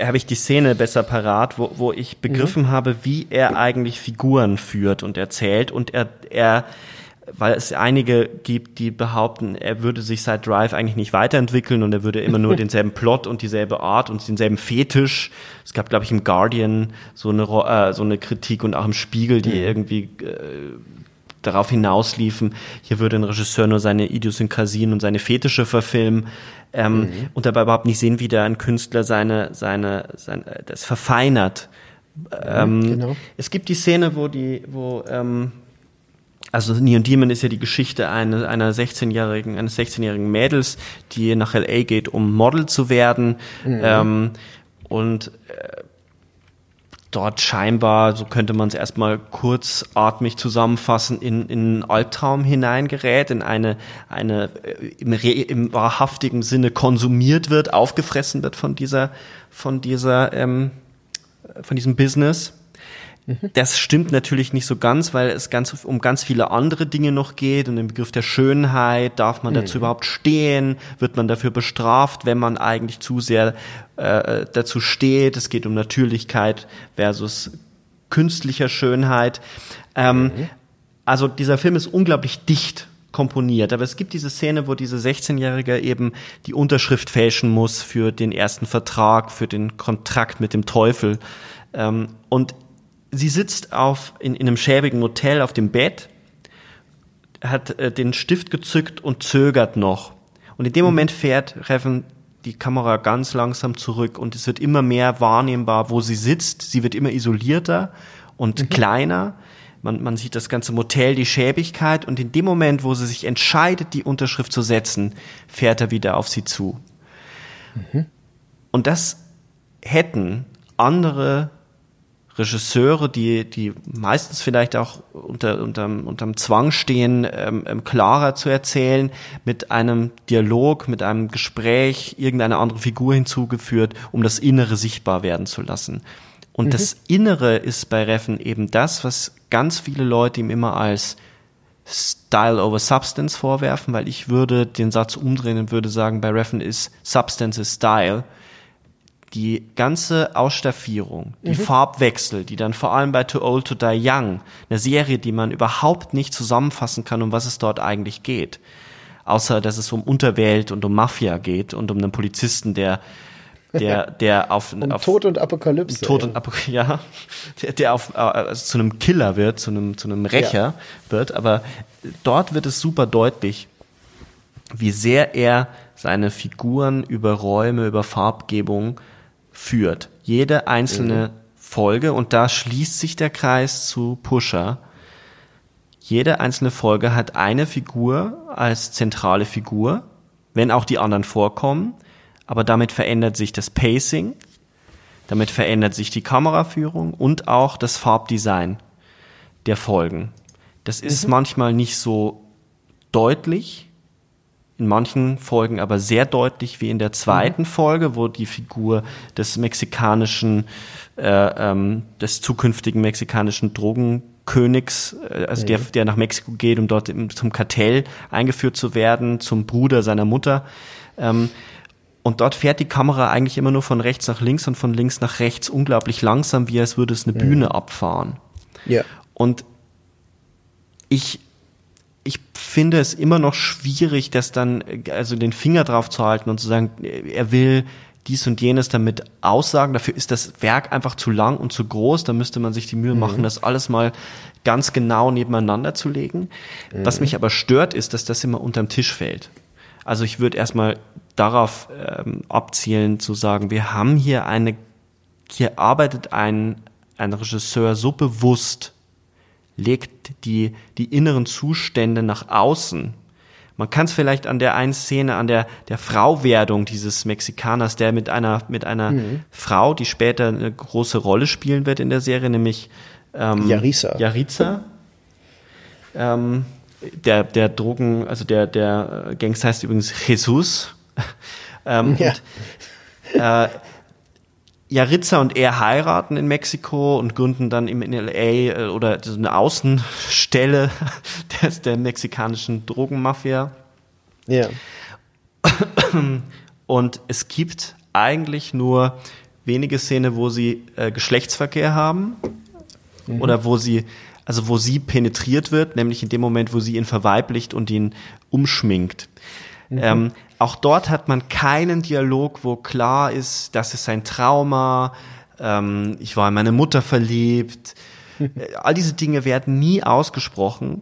habe ich die Szene besser parat, wo, wo ich begriffen mhm. habe, wie er eigentlich Figuren führt und erzählt und er, er weil es einige gibt, die behaupten, er würde sich seit Drive eigentlich nicht weiterentwickeln und er würde immer nur denselben Plot und dieselbe Art und denselben Fetisch. Es gab, glaube ich, im Guardian so eine, äh, so eine Kritik und auch im Spiegel, die mhm. irgendwie äh, darauf hinausliefen, hier würde ein Regisseur nur seine Idiosynkrasien und seine Fetische verfilmen ähm, mhm. und dabei überhaupt nicht sehen, wie da ein Künstler seine, seine, sein, das verfeinert. Ähm, genau. Es gibt die Szene, wo die, wo ähm, also Neon Demon ist ja die Geschichte eine, einer 16-jährigen, eines 16-jährigen Mädels, die nach LA geht, um Model zu werden. Mhm. Ähm, und äh, dort scheinbar, so könnte man es erstmal kurzatmig zusammenfassen, in, in einen Albtraum hineingerät, in eine, eine äh, im, im wahrhaftigen Sinne konsumiert wird, aufgefressen wird von dieser, von dieser, ähm, von diesem Business. Das stimmt natürlich nicht so ganz, weil es ganz um ganz viele andere Dinge noch geht. Und im Begriff der Schönheit, darf man dazu mhm. überhaupt stehen? Wird man dafür bestraft, wenn man eigentlich zu sehr äh, dazu steht? Es geht um Natürlichkeit versus künstlicher Schönheit. Ähm, mhm. Also dieser Film ist unglaublich dicht komponiert. Aber es gibt diese Szene, wo diese 16-Jährige eben die Unterschrift fälschen muss für den ersten Vertrag, für den Kontrakt mit dem Teufel. Ähm, und sie sitzt auf, in, in einem schäbigen Hotel auf dem Bett, hat äh, den Stift gezückt und zögert noch. Und in dem mhm. Moment fährt Reven die Kamera ganz langsam zurück und es wird immer mehr wahrnehmbar, wo sie sitzt. Sie wird immer isolierter und mhm. kleiner. Man, man sieht das ganze Motel, die Schäbigkeit und in dem Moment, wo sie sich entscheidet, die Unterschrift zu setzen, fährt er wieder auf sie zu. Mhm. Und das hätten andere Regisseure, die, die meistens vielleicht auch unter, unterm, unterm Zwang stehen, ähm, ähm, klarer zu erzählen, mit einem Dialog, mit einem Gespräch, irgendeine andere Figur hinzugeführt, um das Innere sichtbar werden zu lassen. Und mhm. das Innere ist bei Reffen eben das, was ganz viele Leute ihm immer als Style over Substance vorwerfen, weil ich würde den Satz umdrehen und würde sagen, bei Reffen ist Substance is Style die ganze Ausstaffierung, die mhm. Farbwechsel, die dann vor allem bei Too Old to Die Young, eine Serie, die man überhaupt nicht zusammenfassen kann, um was es dort eigentlich geht. Außer, dass es um Unterwelt und um Mafia geht und um einen Polizisten, der der, der auf, um auf Tod und Apokalypse. Tod und Apokalypse, ja. Der, der auf, also zu einem Killer wird, zu einem, zu einem Rächer ja. wird. Aber dort wird es super deutlich, wie sehr er seine Figuren über Räume, über Farbgebung führt. Jede einzelne mhm. Folge, und da schließt sich der Kreis zu Pusher, jede einzelne Folge hat eine Figur als zentrale Figur, wenn auch die anderen vorkommen, aber damit verändert sich das Pacing, damit verändert sich die Kameraführung und auch das Farbdesign der Folgen. Das ist mhm. manchmal nicht so deutlich, in manchen Folgen aber sehr deutlich wie in der zweiten mhm. Folge, wo die Figur des mexikanischen, äh, ähm, des zukünftigen mexikanischen Drogenkönigs, äh, also mhm. der, der nach Mexiko geht, um dort im, zum Kartell eingeführt zu werden, zum Bruder seiner Mutter. Ähm, und dort fährt die Kamera eigentlich immer nur von rechts nach links und von links nach rechts unglaublich langsam, wie als würde es eine mhm. Bühne abfahren. Ja. Und ich ich finde es immer noch schwierig, das dann, also den Finger drauf zu halten und zu sagen, er will dies und jenes damit aussagen. Dafür ist das Werk einfach zu lang und zu groß. Da müsste man sich die Mühe machen, mhm. das alles mal ganz genau nebeneinander zu legen. Mhm. Was mich aber stört, ist, dass das immer unterm Tisch fällt. Also ich würde erstmal darauf ähm, abzielen, zu sagen, wir haben hier eine, hier arbeitet ein, ein Regisseur so bewusst legt die, die inneren Zustände nach außen. Man kann es vielleicht an der einen Szene, an der, der Frauwerdung dieses Mexikaners, der mit einer, mit einer mhm. Frau, die später eine große Rolle spielen wird in der Serie, nämlich ähm, Yarisa. Yaritza. Ähm, der, der Drogen, also der, der Gangster heißt übrigens Jesus. ähm, ja. Und, äh, Yaritza und er heiraten in Mexiko und gründen dann in LA äh, oder eine Außenstelle der, der mexikanischen Drogenmafia. Ja. Und es gibt eigentlich nur wenige Szenen, wo sie äh, Geschlechtsverkehr haben mhm. oder wo sie also wo sie penetriert wird, nämlich in dem Moment, wo sie ihn verweiblicht und ihn umschminkt. Mhm. Ähm, auch dort hat man keinen Dialog, wo klar ist, das ist ein Trauma, ähm, ich war in meine Mutter verliebt. All diese Dinge werden nie ausgesprochen.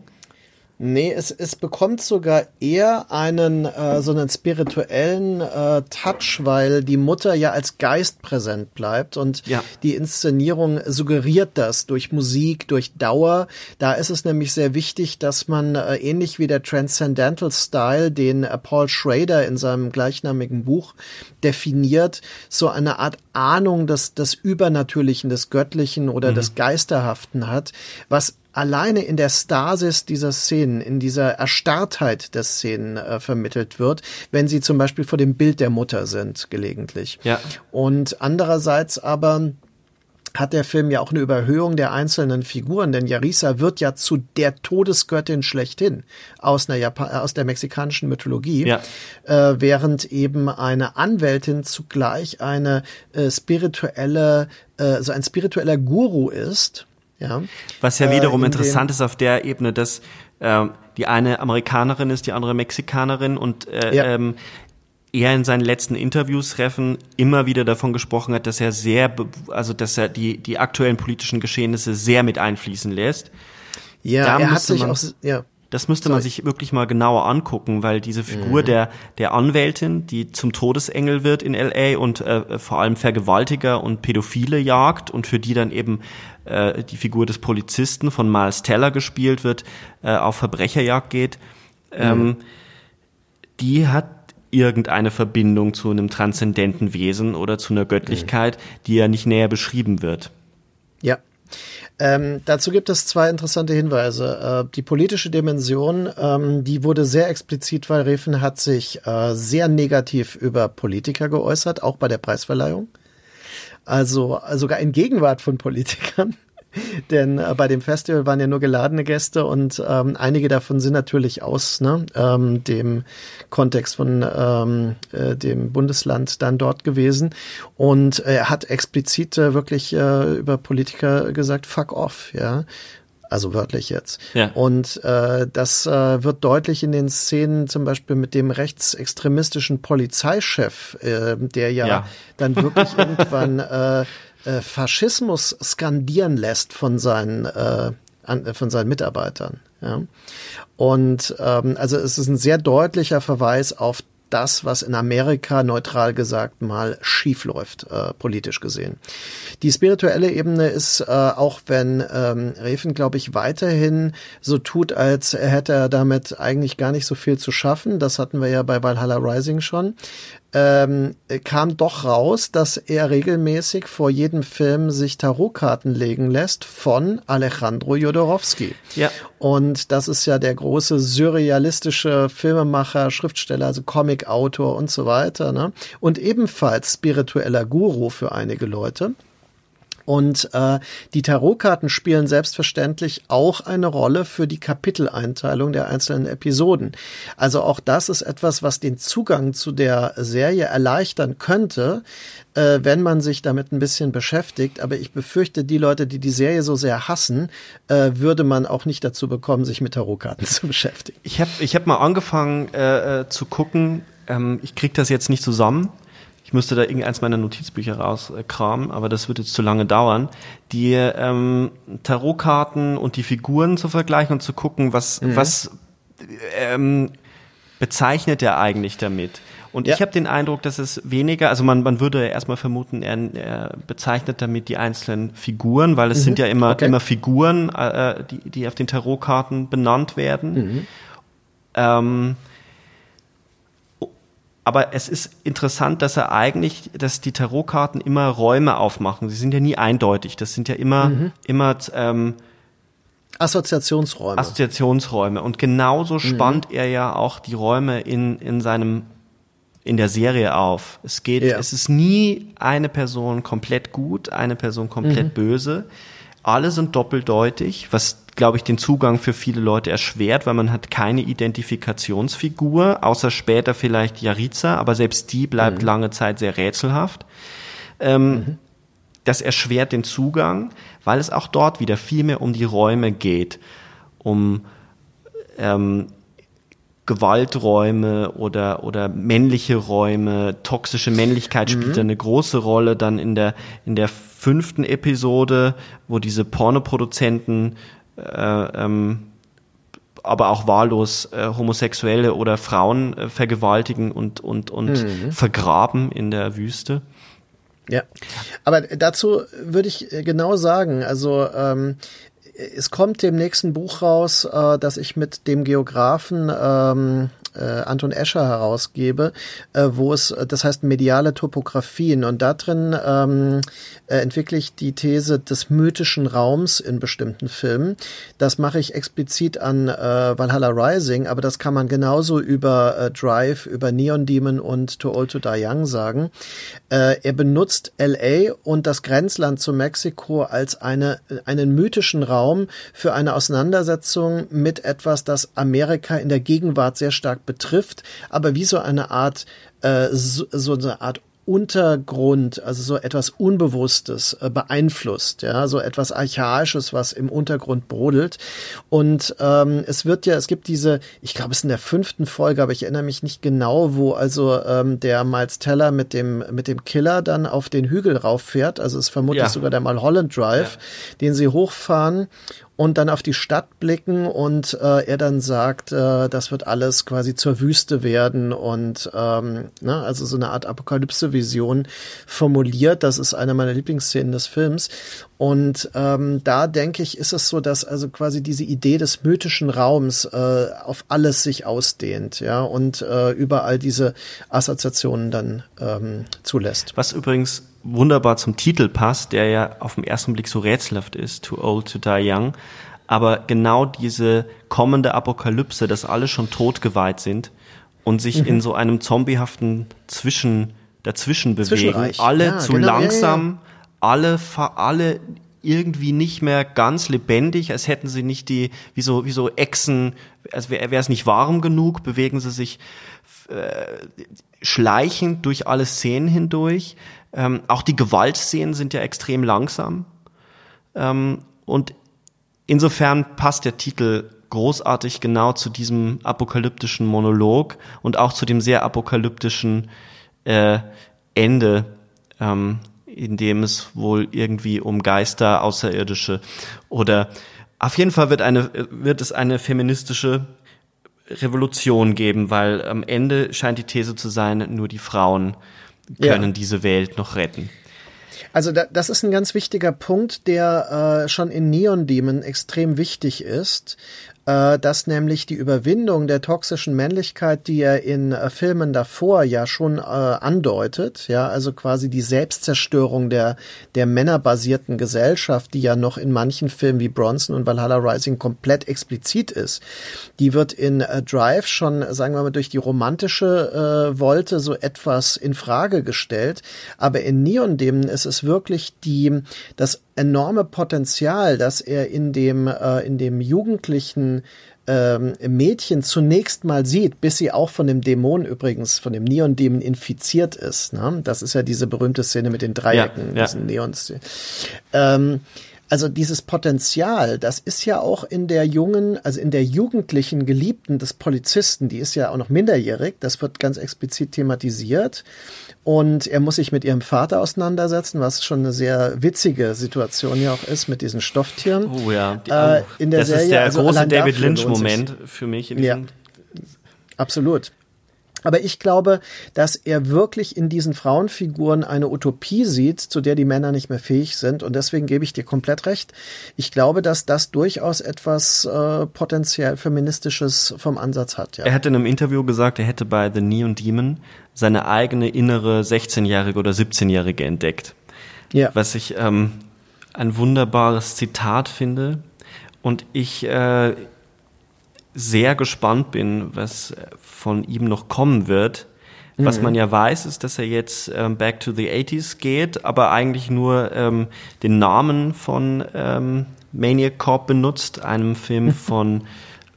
Nee, es, es bekommt sogar eher einen äh, so einen spirituellen äh, Touch, weil die Mutter ja als Geist präsent bleibt und ja. die Inszenierung suggeriert das durch Musik, durch Dauer. Da ist es nämlich sehr wichtig, dass man äh, ähnlich wie der Transcendental Style, den äh, Paul Schrader in seinem gleichnamigen Buch definiert, so eine Art Ahnung des, des Übernatürlichen, des Göttlichen oder mhm. des Geisterhaften hat, was alleine in der Stasis dieser Szenen, in dieser Erstarrtheit der Szenen äh, vermittelt wird, wenn sie zum Beispiel vor dem Bild der Mutter sind, gelegentlich. Ja. Und andererseits aber hat der Film ja auch eine Überhöhung der einzelnen Figuren, denn Yarisa wird ja zu der Todesgöttin schlechthin aus, einer Japan äh, aus der mexikanischen Mythologie, ja. äh, während eben eine Anwältin zugleich eine äh, spirituelle, äh, so ein spiritueller Guru ist, ja. Was ja wiederum äh, interessant ist auf der Ebene, dass äh, die eine Amerikanerin ist, die andere Mexikanerin und äh, ja. ähm, er in seinen letzten Interviews Reffen immer wieder davon gesprochen hat, dass er sehr, also dass er die die aktuellen politischen Geschehnisse sehr mit einfließen lässt. Ja, da er hat sich auch, ja. Das müsste man sich wirklich mal genauer angucken, weil diese Figur mhm. der, der Anwältin, die zum Todesengel wird in LA und äh, vor allem Vergewaltiger und Pädophile jagt und für die dann eben äh, die Figur des Polizisten von Miles Teller gespielt wird, äh, auf Verbrecherjagd geht, ähm, mhm. die hat irgendeine Verbindung zu einem transzendenten Wesen oder zu einer Göttlichkeit, mhm. die ja nicht näher beschrieben wird. Ja, ähm, dazu gibt es zwei interessante Hinweise. Äh, die politische Dimension, ähm, die wurde sehr explizit, weil Refen hat sich äh, sehr negativ über Politiker geäußert, auch bei der Preisverleihung. Also sogar in Gegenwart von Politikern. Denn äh, bei dem Festival waren ja nur geladene Gäste und ähm, einige davon sind natürlich aus ne, ähm, dem Kontext von ähm, äh, dem Bundesland dann dort gewesen. Und er hat explizit äh, wirklich äh, über Politiker gesagt, fuck off, ja also wörtlich jetzt. Ja. Und äh, das äh, wird deutlich in den Szenen zum Beispiel mit dem rechtsextremistischen Polizeichef, äh, der ja, ja. dann wirklich irgendwann äh, äh, Faschismus skandieren lässt von seinen, äh, an, äh, von seinen Mitarbeitern. Ja? Und ähm, also es ist ein sehr deutlicher Verweis auf das, was in Amerika neutral gesagt mal schief läuft, äh, politisch gesehen. Die spirituelle Ebene ist, äh, auch wenn ähm, Refen, glaube ich, weiterhin so tut, als hätte er damit eigentlich gar nicht so viel zu schaffen, das hatten wir ja bei Valhalla Rising schon, ähm, kam doch raus, dass er regelmäßig vor jedem Film sich Tarotkarten legen lässt von Alejandro Jodorowsky. Ja. Und das ist ja der große surrealistische Filmemacher, Schriftsteller, also Comicautor und so weiter. Ne? Und ebenfalls spiritueller Guru für einige Leute. Und äh, die Tarotkarten spielen selbstverständlich auch eine Rolle für die Kapiteleinteilung der einzelnen Episoden. Also auch das ist etwas, was den Zugang zu der Serie erleichtern könnte, äh, wenn man sich damit ein bisschen beschäftigt. Aber ich befürchte, die Leute, die die Serie so sehr hassen, äh, würde man auch nicht dazu bekommen, sich mit Tarotkarten zu beschäftigen. Ich habe ich hab mal angefangen äh, äh, zu gucken. Ähm, ich krieg das jetzt nicht zusammen ich müsste da irgendeins meiner Notizbücher rauskramen, aber das wird jetzt zu lange dauern, die ähm, Tarotkarten und die Figuren zu vergleichen und zu gucken, was, mhm. was ähm, bezeichnet er eigentlich damit. Und ja. ich habe den Eindruck, dass es weniger, also man, man würde erstmal vermuten, er, er bezeichnet damit die einzelnen Figuren, weil es mhm. sind ja immer, okay. immer Figuren, äh, die, die auf den Tarotkarten benannt werden. Mhm. Ähm, aber es ist interessant, dass er eigentlich, dass die Tarotkarten immer Räume aufmachen. Sie sind ja nie eindeutig. Das sind ja immer, mhm. immer ähm, Assoziationsräume. Assoziationsräume. Und genauso mhm. spannt er ja auch die Räume in, in seinem in der Serie auf. Es geht, ja. es ist nie eine Person komplett gut, eine Person komplett mhm. böse. Alle sind doppeldeutig, was glaube ich, den Zugang für viele Leute erschwert, weil man hat keine Identifikationsfigur, außer später vielleicht Jariza, aber selbst die bleibt mhm. lange Zeit sehr rätselhaft. Ähm, mhm. Das erschwert den Zugang, weil es auch dort wieder viel mehr um die Räume geht, um ähm, Gewalträume oder, oder männliche Räume, toxische Männlichkeit spielt mhm. eine große Rolle dann in der, in der fünften Episode, wo diese Pornoproduzenten ähm, aber auch wahllos äh, Homosexuelle oder Frauen äh, vergewaltigen und, und, und mhm. vergraben in der Wüste. Ja, aber dazu würde ich äh, genau sagen, also ähm, es kommt dem nächsten Buch raus, äh, das ich mit dem Geografen ähm, äh, Anton Escher herausgebe, äh, wo es, das heißt mediale Topografien und da drin ähm, äh, entwickle ich die These des mythischen Raums in bestimmten Filmen. Das mache ich explizit an äh, Valhalla Rising, aber das kann man genauso über äh, Drive, über Neon Demon und Too Old to Die Young sagen. Äh, er benutzt LA und das Grenzland zu Mexiko als eine, einen mythischen Raum für eine Auseinandersetzung mit etwas, das Amerika in der Gegenwart sehr stark betrifft, aber wie so eine Art, äh, so, so eine Art Untergrund, also so etwas Unbewusstes äh, beeinflusst, ja, so etwas Archaisches, was im Untergrund brodelt. Und ähm, es wird ja, es gibt diese, ich glaube, es ist in der fünften Folge, aber ich erinnere mich nicht genau, wo also ähm, der Miles Teller mit dem mit dem Killer dann auf den Hügel rauffährt. Also es ist vermutlich ja. sogar der Mulholland Drive, ja. den sie hochfahren und dann auf die Stadt blicken und äh, er dann sagt, äh, das wird alles quasi zur Wüste werden und ähm, ne, also so eine Art Apokalypse-Vision formuliert. Das ist eine meiner Lieblingsszenen des Films. Und ähm, da denke ich, ist es so, dass also quasi diese Idee des mythischen Raums äh, auf alles sich ausdehnt, ja, und äh, überall diese Assoziationen dann ähm, zulässt. Was übrigens wunderbar zum Titel passt, der ja auf den ersten Blick so rätselhaft ist, Too Old to Die Young. Aber genau diese kommende Apokalypse, dass alle schon tot geweiht sind und sich mhm. in so einem zombiehaften Zwischen, dazwischen bewegen, alle ja, zu genau, langsam, ja, ja. alle, alle irgendwie nicht mehr ganz lebendig, als hätten sie nicht die, wie so, wie so Echsen, als wäre es nicht warm genug, bewegen sie sich äh, schleichend durch alle Szenen hindurch. Ähm, auch die Gewaltszenen sind ja extrem langsam. Ähm, und insofern passt der Titel großartig genau zu diesem apokalyptischen Monolog und auch zu dem sehr apokalyptischen äh, Ende, ähm, in dem es wohl irgendwie um Geister, Außerirdische oder auf jeden Fall wird eine wird es eine feministische Revolution geben, weil am Ende scheint die These zu sein, nur die Frauen können ja. diese Welt noch retten. Also da, das ist ein ganz wichtiger Punkt, der äh, schon in Neon Demon extrem wichtig ist. Äh, dass nämlich die Überwindung der toxischen Männlichkeit, die er in äh, Filmen davor ja schon äh, andeutet, ja, also quasi die Selbstzerstörung der, der männerbasierten Gesellschaft, die ja noch in manchen Filmen wie Bronson und Valhalla Rising komplett explizit ist, die wird in äh, Drive schon, sagen wir mal, durch die romantische äh, Wolte so etwas in Frage gestellt, aber in Neon Demon ist es wirklich die, das enorme Potenzial, das er in dem, äh, in dem jugendlichen ähm, Mädchen zunächst mal sieht, bis sie auch von dem Dämon übrigens, von dem Neon-Dämon infiziert ist. Ne? Das ist ja diese berühmte Szene mit den Dreiecken, ja, ja. diesen Neons. Ähm, also dieses Potenzial, das ist ja auch in der jungen, also in der jugendlichen Geliebten des Polizisten, die ist ja auch noch minderjährig, das wird ganz explizit thematisiert. Und er muss sich mit ihrem Vater auseinandersetzen, was schon eine sehr witzige Situation ja auch ist mit diesen Stofftieren. Oh ja, die, äh, in der das Serie, ist der also große David Lynch-Moment für mich in. Ja, absolut. Aber ich glaube, dass er wirklich in diesen Frauenfiguren eine Utopie sieht, zu der die Männer nicht mehr fähig sind. Und deswegen gebe ich dir komplett recht. Ich glaube, dass das durchaus etwas äh, potenziell feministisches vom Ansatz hat. Ja. Er hat in einem Interview gesagt, er hätte bei The Neon Demon seine eigene innere 16-Jährige oder 17-Jährige entdeckt. Ja. Was ich ähm, ein wunderbares Zitat finde. Und ich äh, sehr gespannt bin, was von ihm noch kommen wird. Mhm. Was man ja weiß, ist, dass er jetzt ähm, Back to the 80s geht, aber eigentlich nur ähm, den Namen von ähm, Maniac Corp benutzt, einem Film von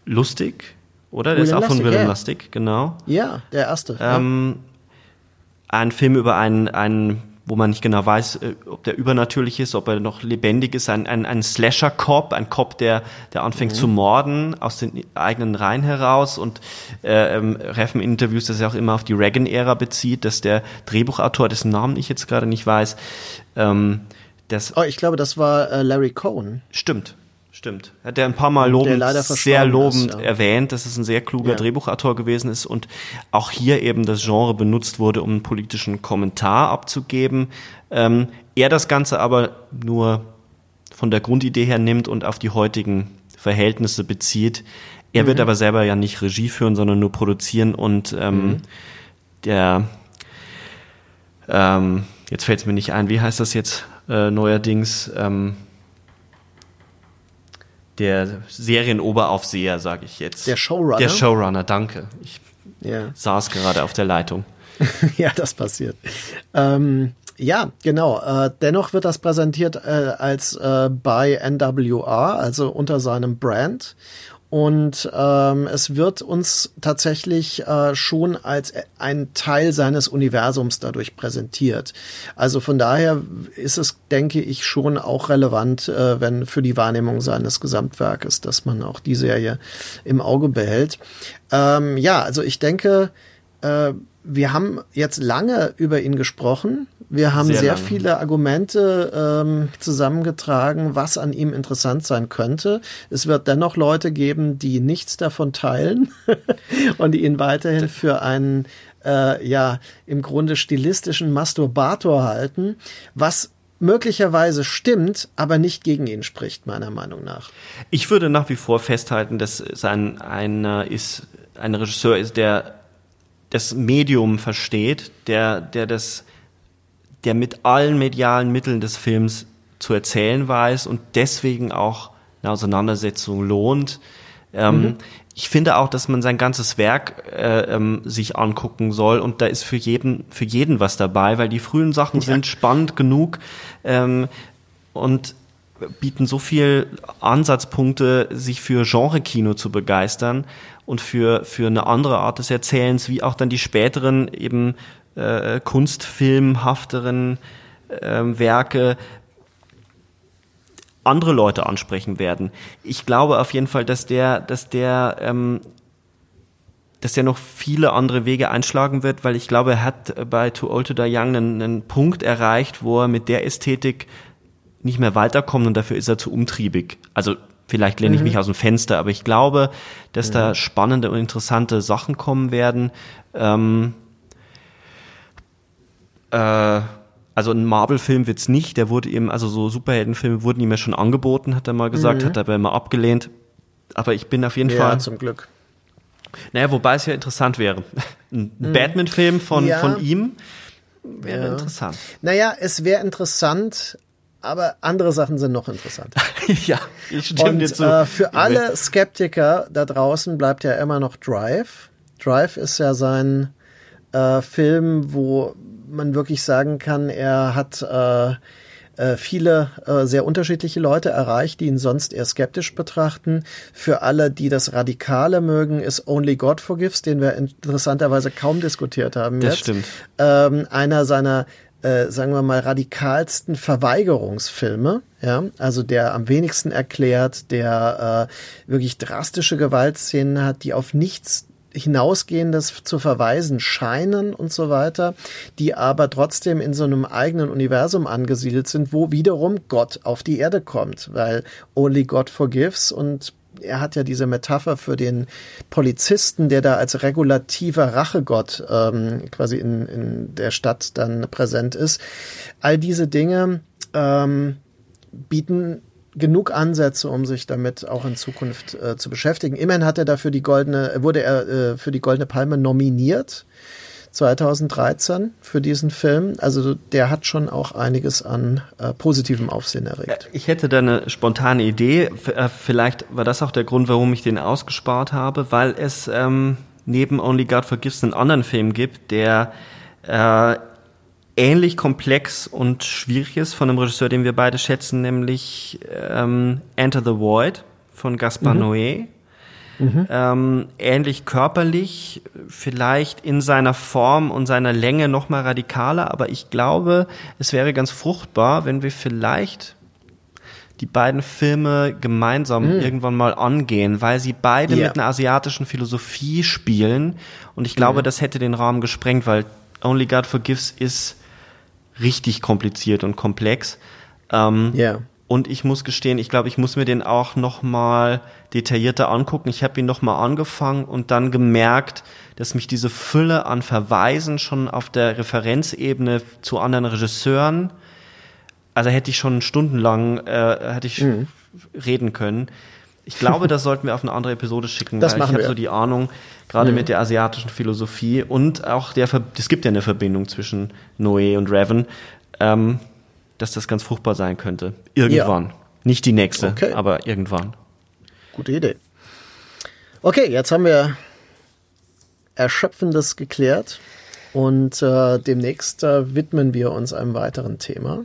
Lustig, oder? Der William ist auch von Lustig, William ja. Lustig, genau. Ja, der erste. Ähm, ja. Ein Film über einen, einen wo man nicht genau weiß, äh, ob der übernatürlich ist, ob er noch lebendig ist, ein, ein, ein Slasher-Cop, ein Cop, der, der anfängt mhm. zu morden aus den eigenen Reihen heraus und äh, ähm, Reffen in Interviews, dass er auch immer auf die Reagan-Ära bezieht, dass der Drehbuchautor, dessen Namen ich jetzt gerade nicht weiß, ähm, das... Oh, ich glaube, das war äh, Larry Cohen. Stimmt, Stimmt. Hat er ein paar Mal lobend, sehr lobend ist, ja. erwähnt, dass es ein sehr kluger ja. Drehbuchautor gewesen ist und auch hier eben das Genre benutzt wurde, um einen politischen Kommentar abzugeben. Ähm, er das Ganze aber nur von der Grundidee her nimmt und auf die heutigen Verhältnisse bezieht. Er mhm. wird aber selber ja nicht Regie führen, sondern nur produzieren und ähm, mhm. der ähm, jetzt fällt es mir nicht ein, wie heißt das jetzt äh, neuerdings? Ähm, der Serienoberaufseher, sage ich jetzt. Der Showrunner. Der Showrunner, danke. Ich ja. saß gerade auf der Leitung. ja, das passiert. Ähm, ja, genau. Äh, dennoch wird das präsentiert äh, als äh, bei NWR, also unter seinem Brand. Und ähm, es wird uns tatsächlich äh, schon als ein Teil seines Universums dadurch präsentiert. Also von daher ist es, denke ich, schon auch relevant, äh, wenn für die Wahrnehmung seines Gesamtwerkes, dass man auch die Serie im Auge behält. Ähm, ja, also ich denke, äh, wir haben jetzt lange über ihn gesprochen. Wir haben sehr, sehr viele Argumente ähm, zusammengetragen, was an ihm interessant sein könnte. Es wird dennoch Leute geben, die nichts davon teilen und die ihn weiterhin für einen äh, ja im Grunde stilistischen Masturbator halten, was möglicherweise stimmt, aber nicht gegen ihn spricht, meiner Meinung nach. Ich würde nach wie vor festhalten, dass sein einer ist ein Regisseur ist, der das Medium versteht, der, der das, der mit allen medialen Mitteln des Films zu erzählen weiß und deswegen auch eine Auseinandersetzung lohnt. Ähm, mhm. Ich finde auch, dass man sein ganzes Werk äh, ähm, sich angucken soll und da ist für jeden für jeden was dabei, weil die frühen Sachen ja. sind spannend genug ähm, und bieten so viel Ansatzpunkte, sich für Genre-Kino zu begeistern und für, für eine andere Art des Erzählens, wie auch dann die späteren eben äh, kunstfilmhafteren äh, Werke andere Leute ansprechen werden. Ich glaube auf jeden Fall, dass der, dass der ähm, dass der noch viele andere Wege einschlagen wird, weil ich glaube, er hat bei Too Old to Die Young einen, einen Punkt erreicht, wo er mit der Ästhetik nicht mehr weiterkommt und dafür ist er zu umtriebig. Also Vielleicht lehne ich mhm. mich aus dem Fenster, aber ich glaube, dass ja. da spannende und interessante Sachen kommen werden. Ähm, äh, also ein Marvel-Film wird's nicht. Der wurde ihm, also so Superheldenfilme wurden ihm ja schon angeboten, hat er mal gesagt, mhm. hat er aber immer abgelehnt. aber ich bin auf jeden ja, Fall. zum Glück. Naja, wobei es ja interessant wäre. Ein Mhm. Batman-Film von, Ja. von ihm wäre Ja. interessant. Naja, es wäre interessant, aber andere Sachen sind noch interessanter. ja, ich stimme Und dir zu. äh, für alle Skeptiker da draußen bleibt ja immer noch Drive. Drive ist ja sein äh, Film, wo man wirklich sagen kann, er hat äh, äh, viele äh, sehr unterschiedliche Leute erreicht, die ihn sonst eher skeptisch betrachten. Für alle, die das Radikale mögen, ist Only God Forgives, den wir interessanterweise kaum diskutiert haben Das jetzt. stimmt. Ähm, einer seiner äh, sagen wir mal, radikalsten Verweigerungsfilme, ja, also der am wenigsten erklärt, der äh, wirklich drastische Gewaltszenen hat, die auf nichts hinausgehendes zu verweisen scheinen und so weiter, die aber trotzdem in so einem eigenen Universum angesiedelt sind, wo wiederum Gott auf die Erde kommt, weil Only God forgives und er hat ja diese Metapher für den Polizisten, der da als regulativer Rachegott ähm, quasi in, in der Stadt dann präsent ist. All diese Dinge ähm, bieten genug Ansätze, um sich damit auch in Zukunft äh, zu beschäftigen. Immerhin hat er dafür die goldene, wurde er äh, für die goldene Palme nominiert 2013 für diesen Film. Also der hat schon auch einiges an äh, positivem Aufsehen erregt. Ich hätte da eine spontane Idee. Äh, Vielleicht war das auch der Grund, warum ich den ausgespart habe, weil es ähm, neben Only God Forgives einen anderen Film gibt, der äh, ähnlich komplex und schwierig ist von einem Regisseur, den wir beide schätzen, nämlich ähm, Enter the Void von Gaspar Noé. Ähm, ähnlich körperlich, vielleicht in seiner Form und seiner Länge noch mal radikaler, aber ich glaube, es wäre ganz fruchtbar, wenn wir vielleicht die beiden Filme gemeinsam irgendwann mal angehen, weil sie beide Ja. mit einer asiatischen Philosophie spielen und ich glaube, das hätte den Rahmen gesprengt, weil Only God Forgives ist richtig kompliziert und komplex. Ähm, Ja. Und ich muss gestehen, ich glaube, ich muss mir den auch noch mal detaillierter angucken. Ich habe ihn noch mal angefangen und dann gemerkt, dass mich diese Fülle an Verweisen schon auf der Referenzebene zu anderen Regisseuren, also hätte ich schon stundenlang äh, hätte ich Mhm. reden können. Ich glaube, das sollten wir auf eine andere Episode schicken, Das weil ich machen habe wir. so die Ahnung, gerade Mhm. mit der asiatischen Philosophie und auch der, es gibt ja eine Verbindung zwischen Noé und Revan, ähm, dass das ganz fruchtbar sein könnte. Irgendwann. Nicht die nächste, Okay. aber irgendwann. Gute Idee. Okay, jetzt haben wir Erschöpfendes geklärt und äh, demnächst äh, widmen wir uns einem weiteren Thema.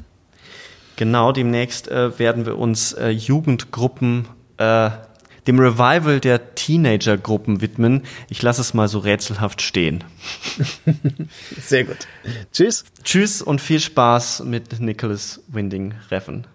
Genau, demnächst äh, werden wir uns äh, Jugendgruppen, äh, dem Revival der Teenagergruppen widmen. Ich lasse es mal so rätselhaft stehen. Sehr gut. Tschüss. Tschüss und viel Spaß mit Nicholas Winding Reffen.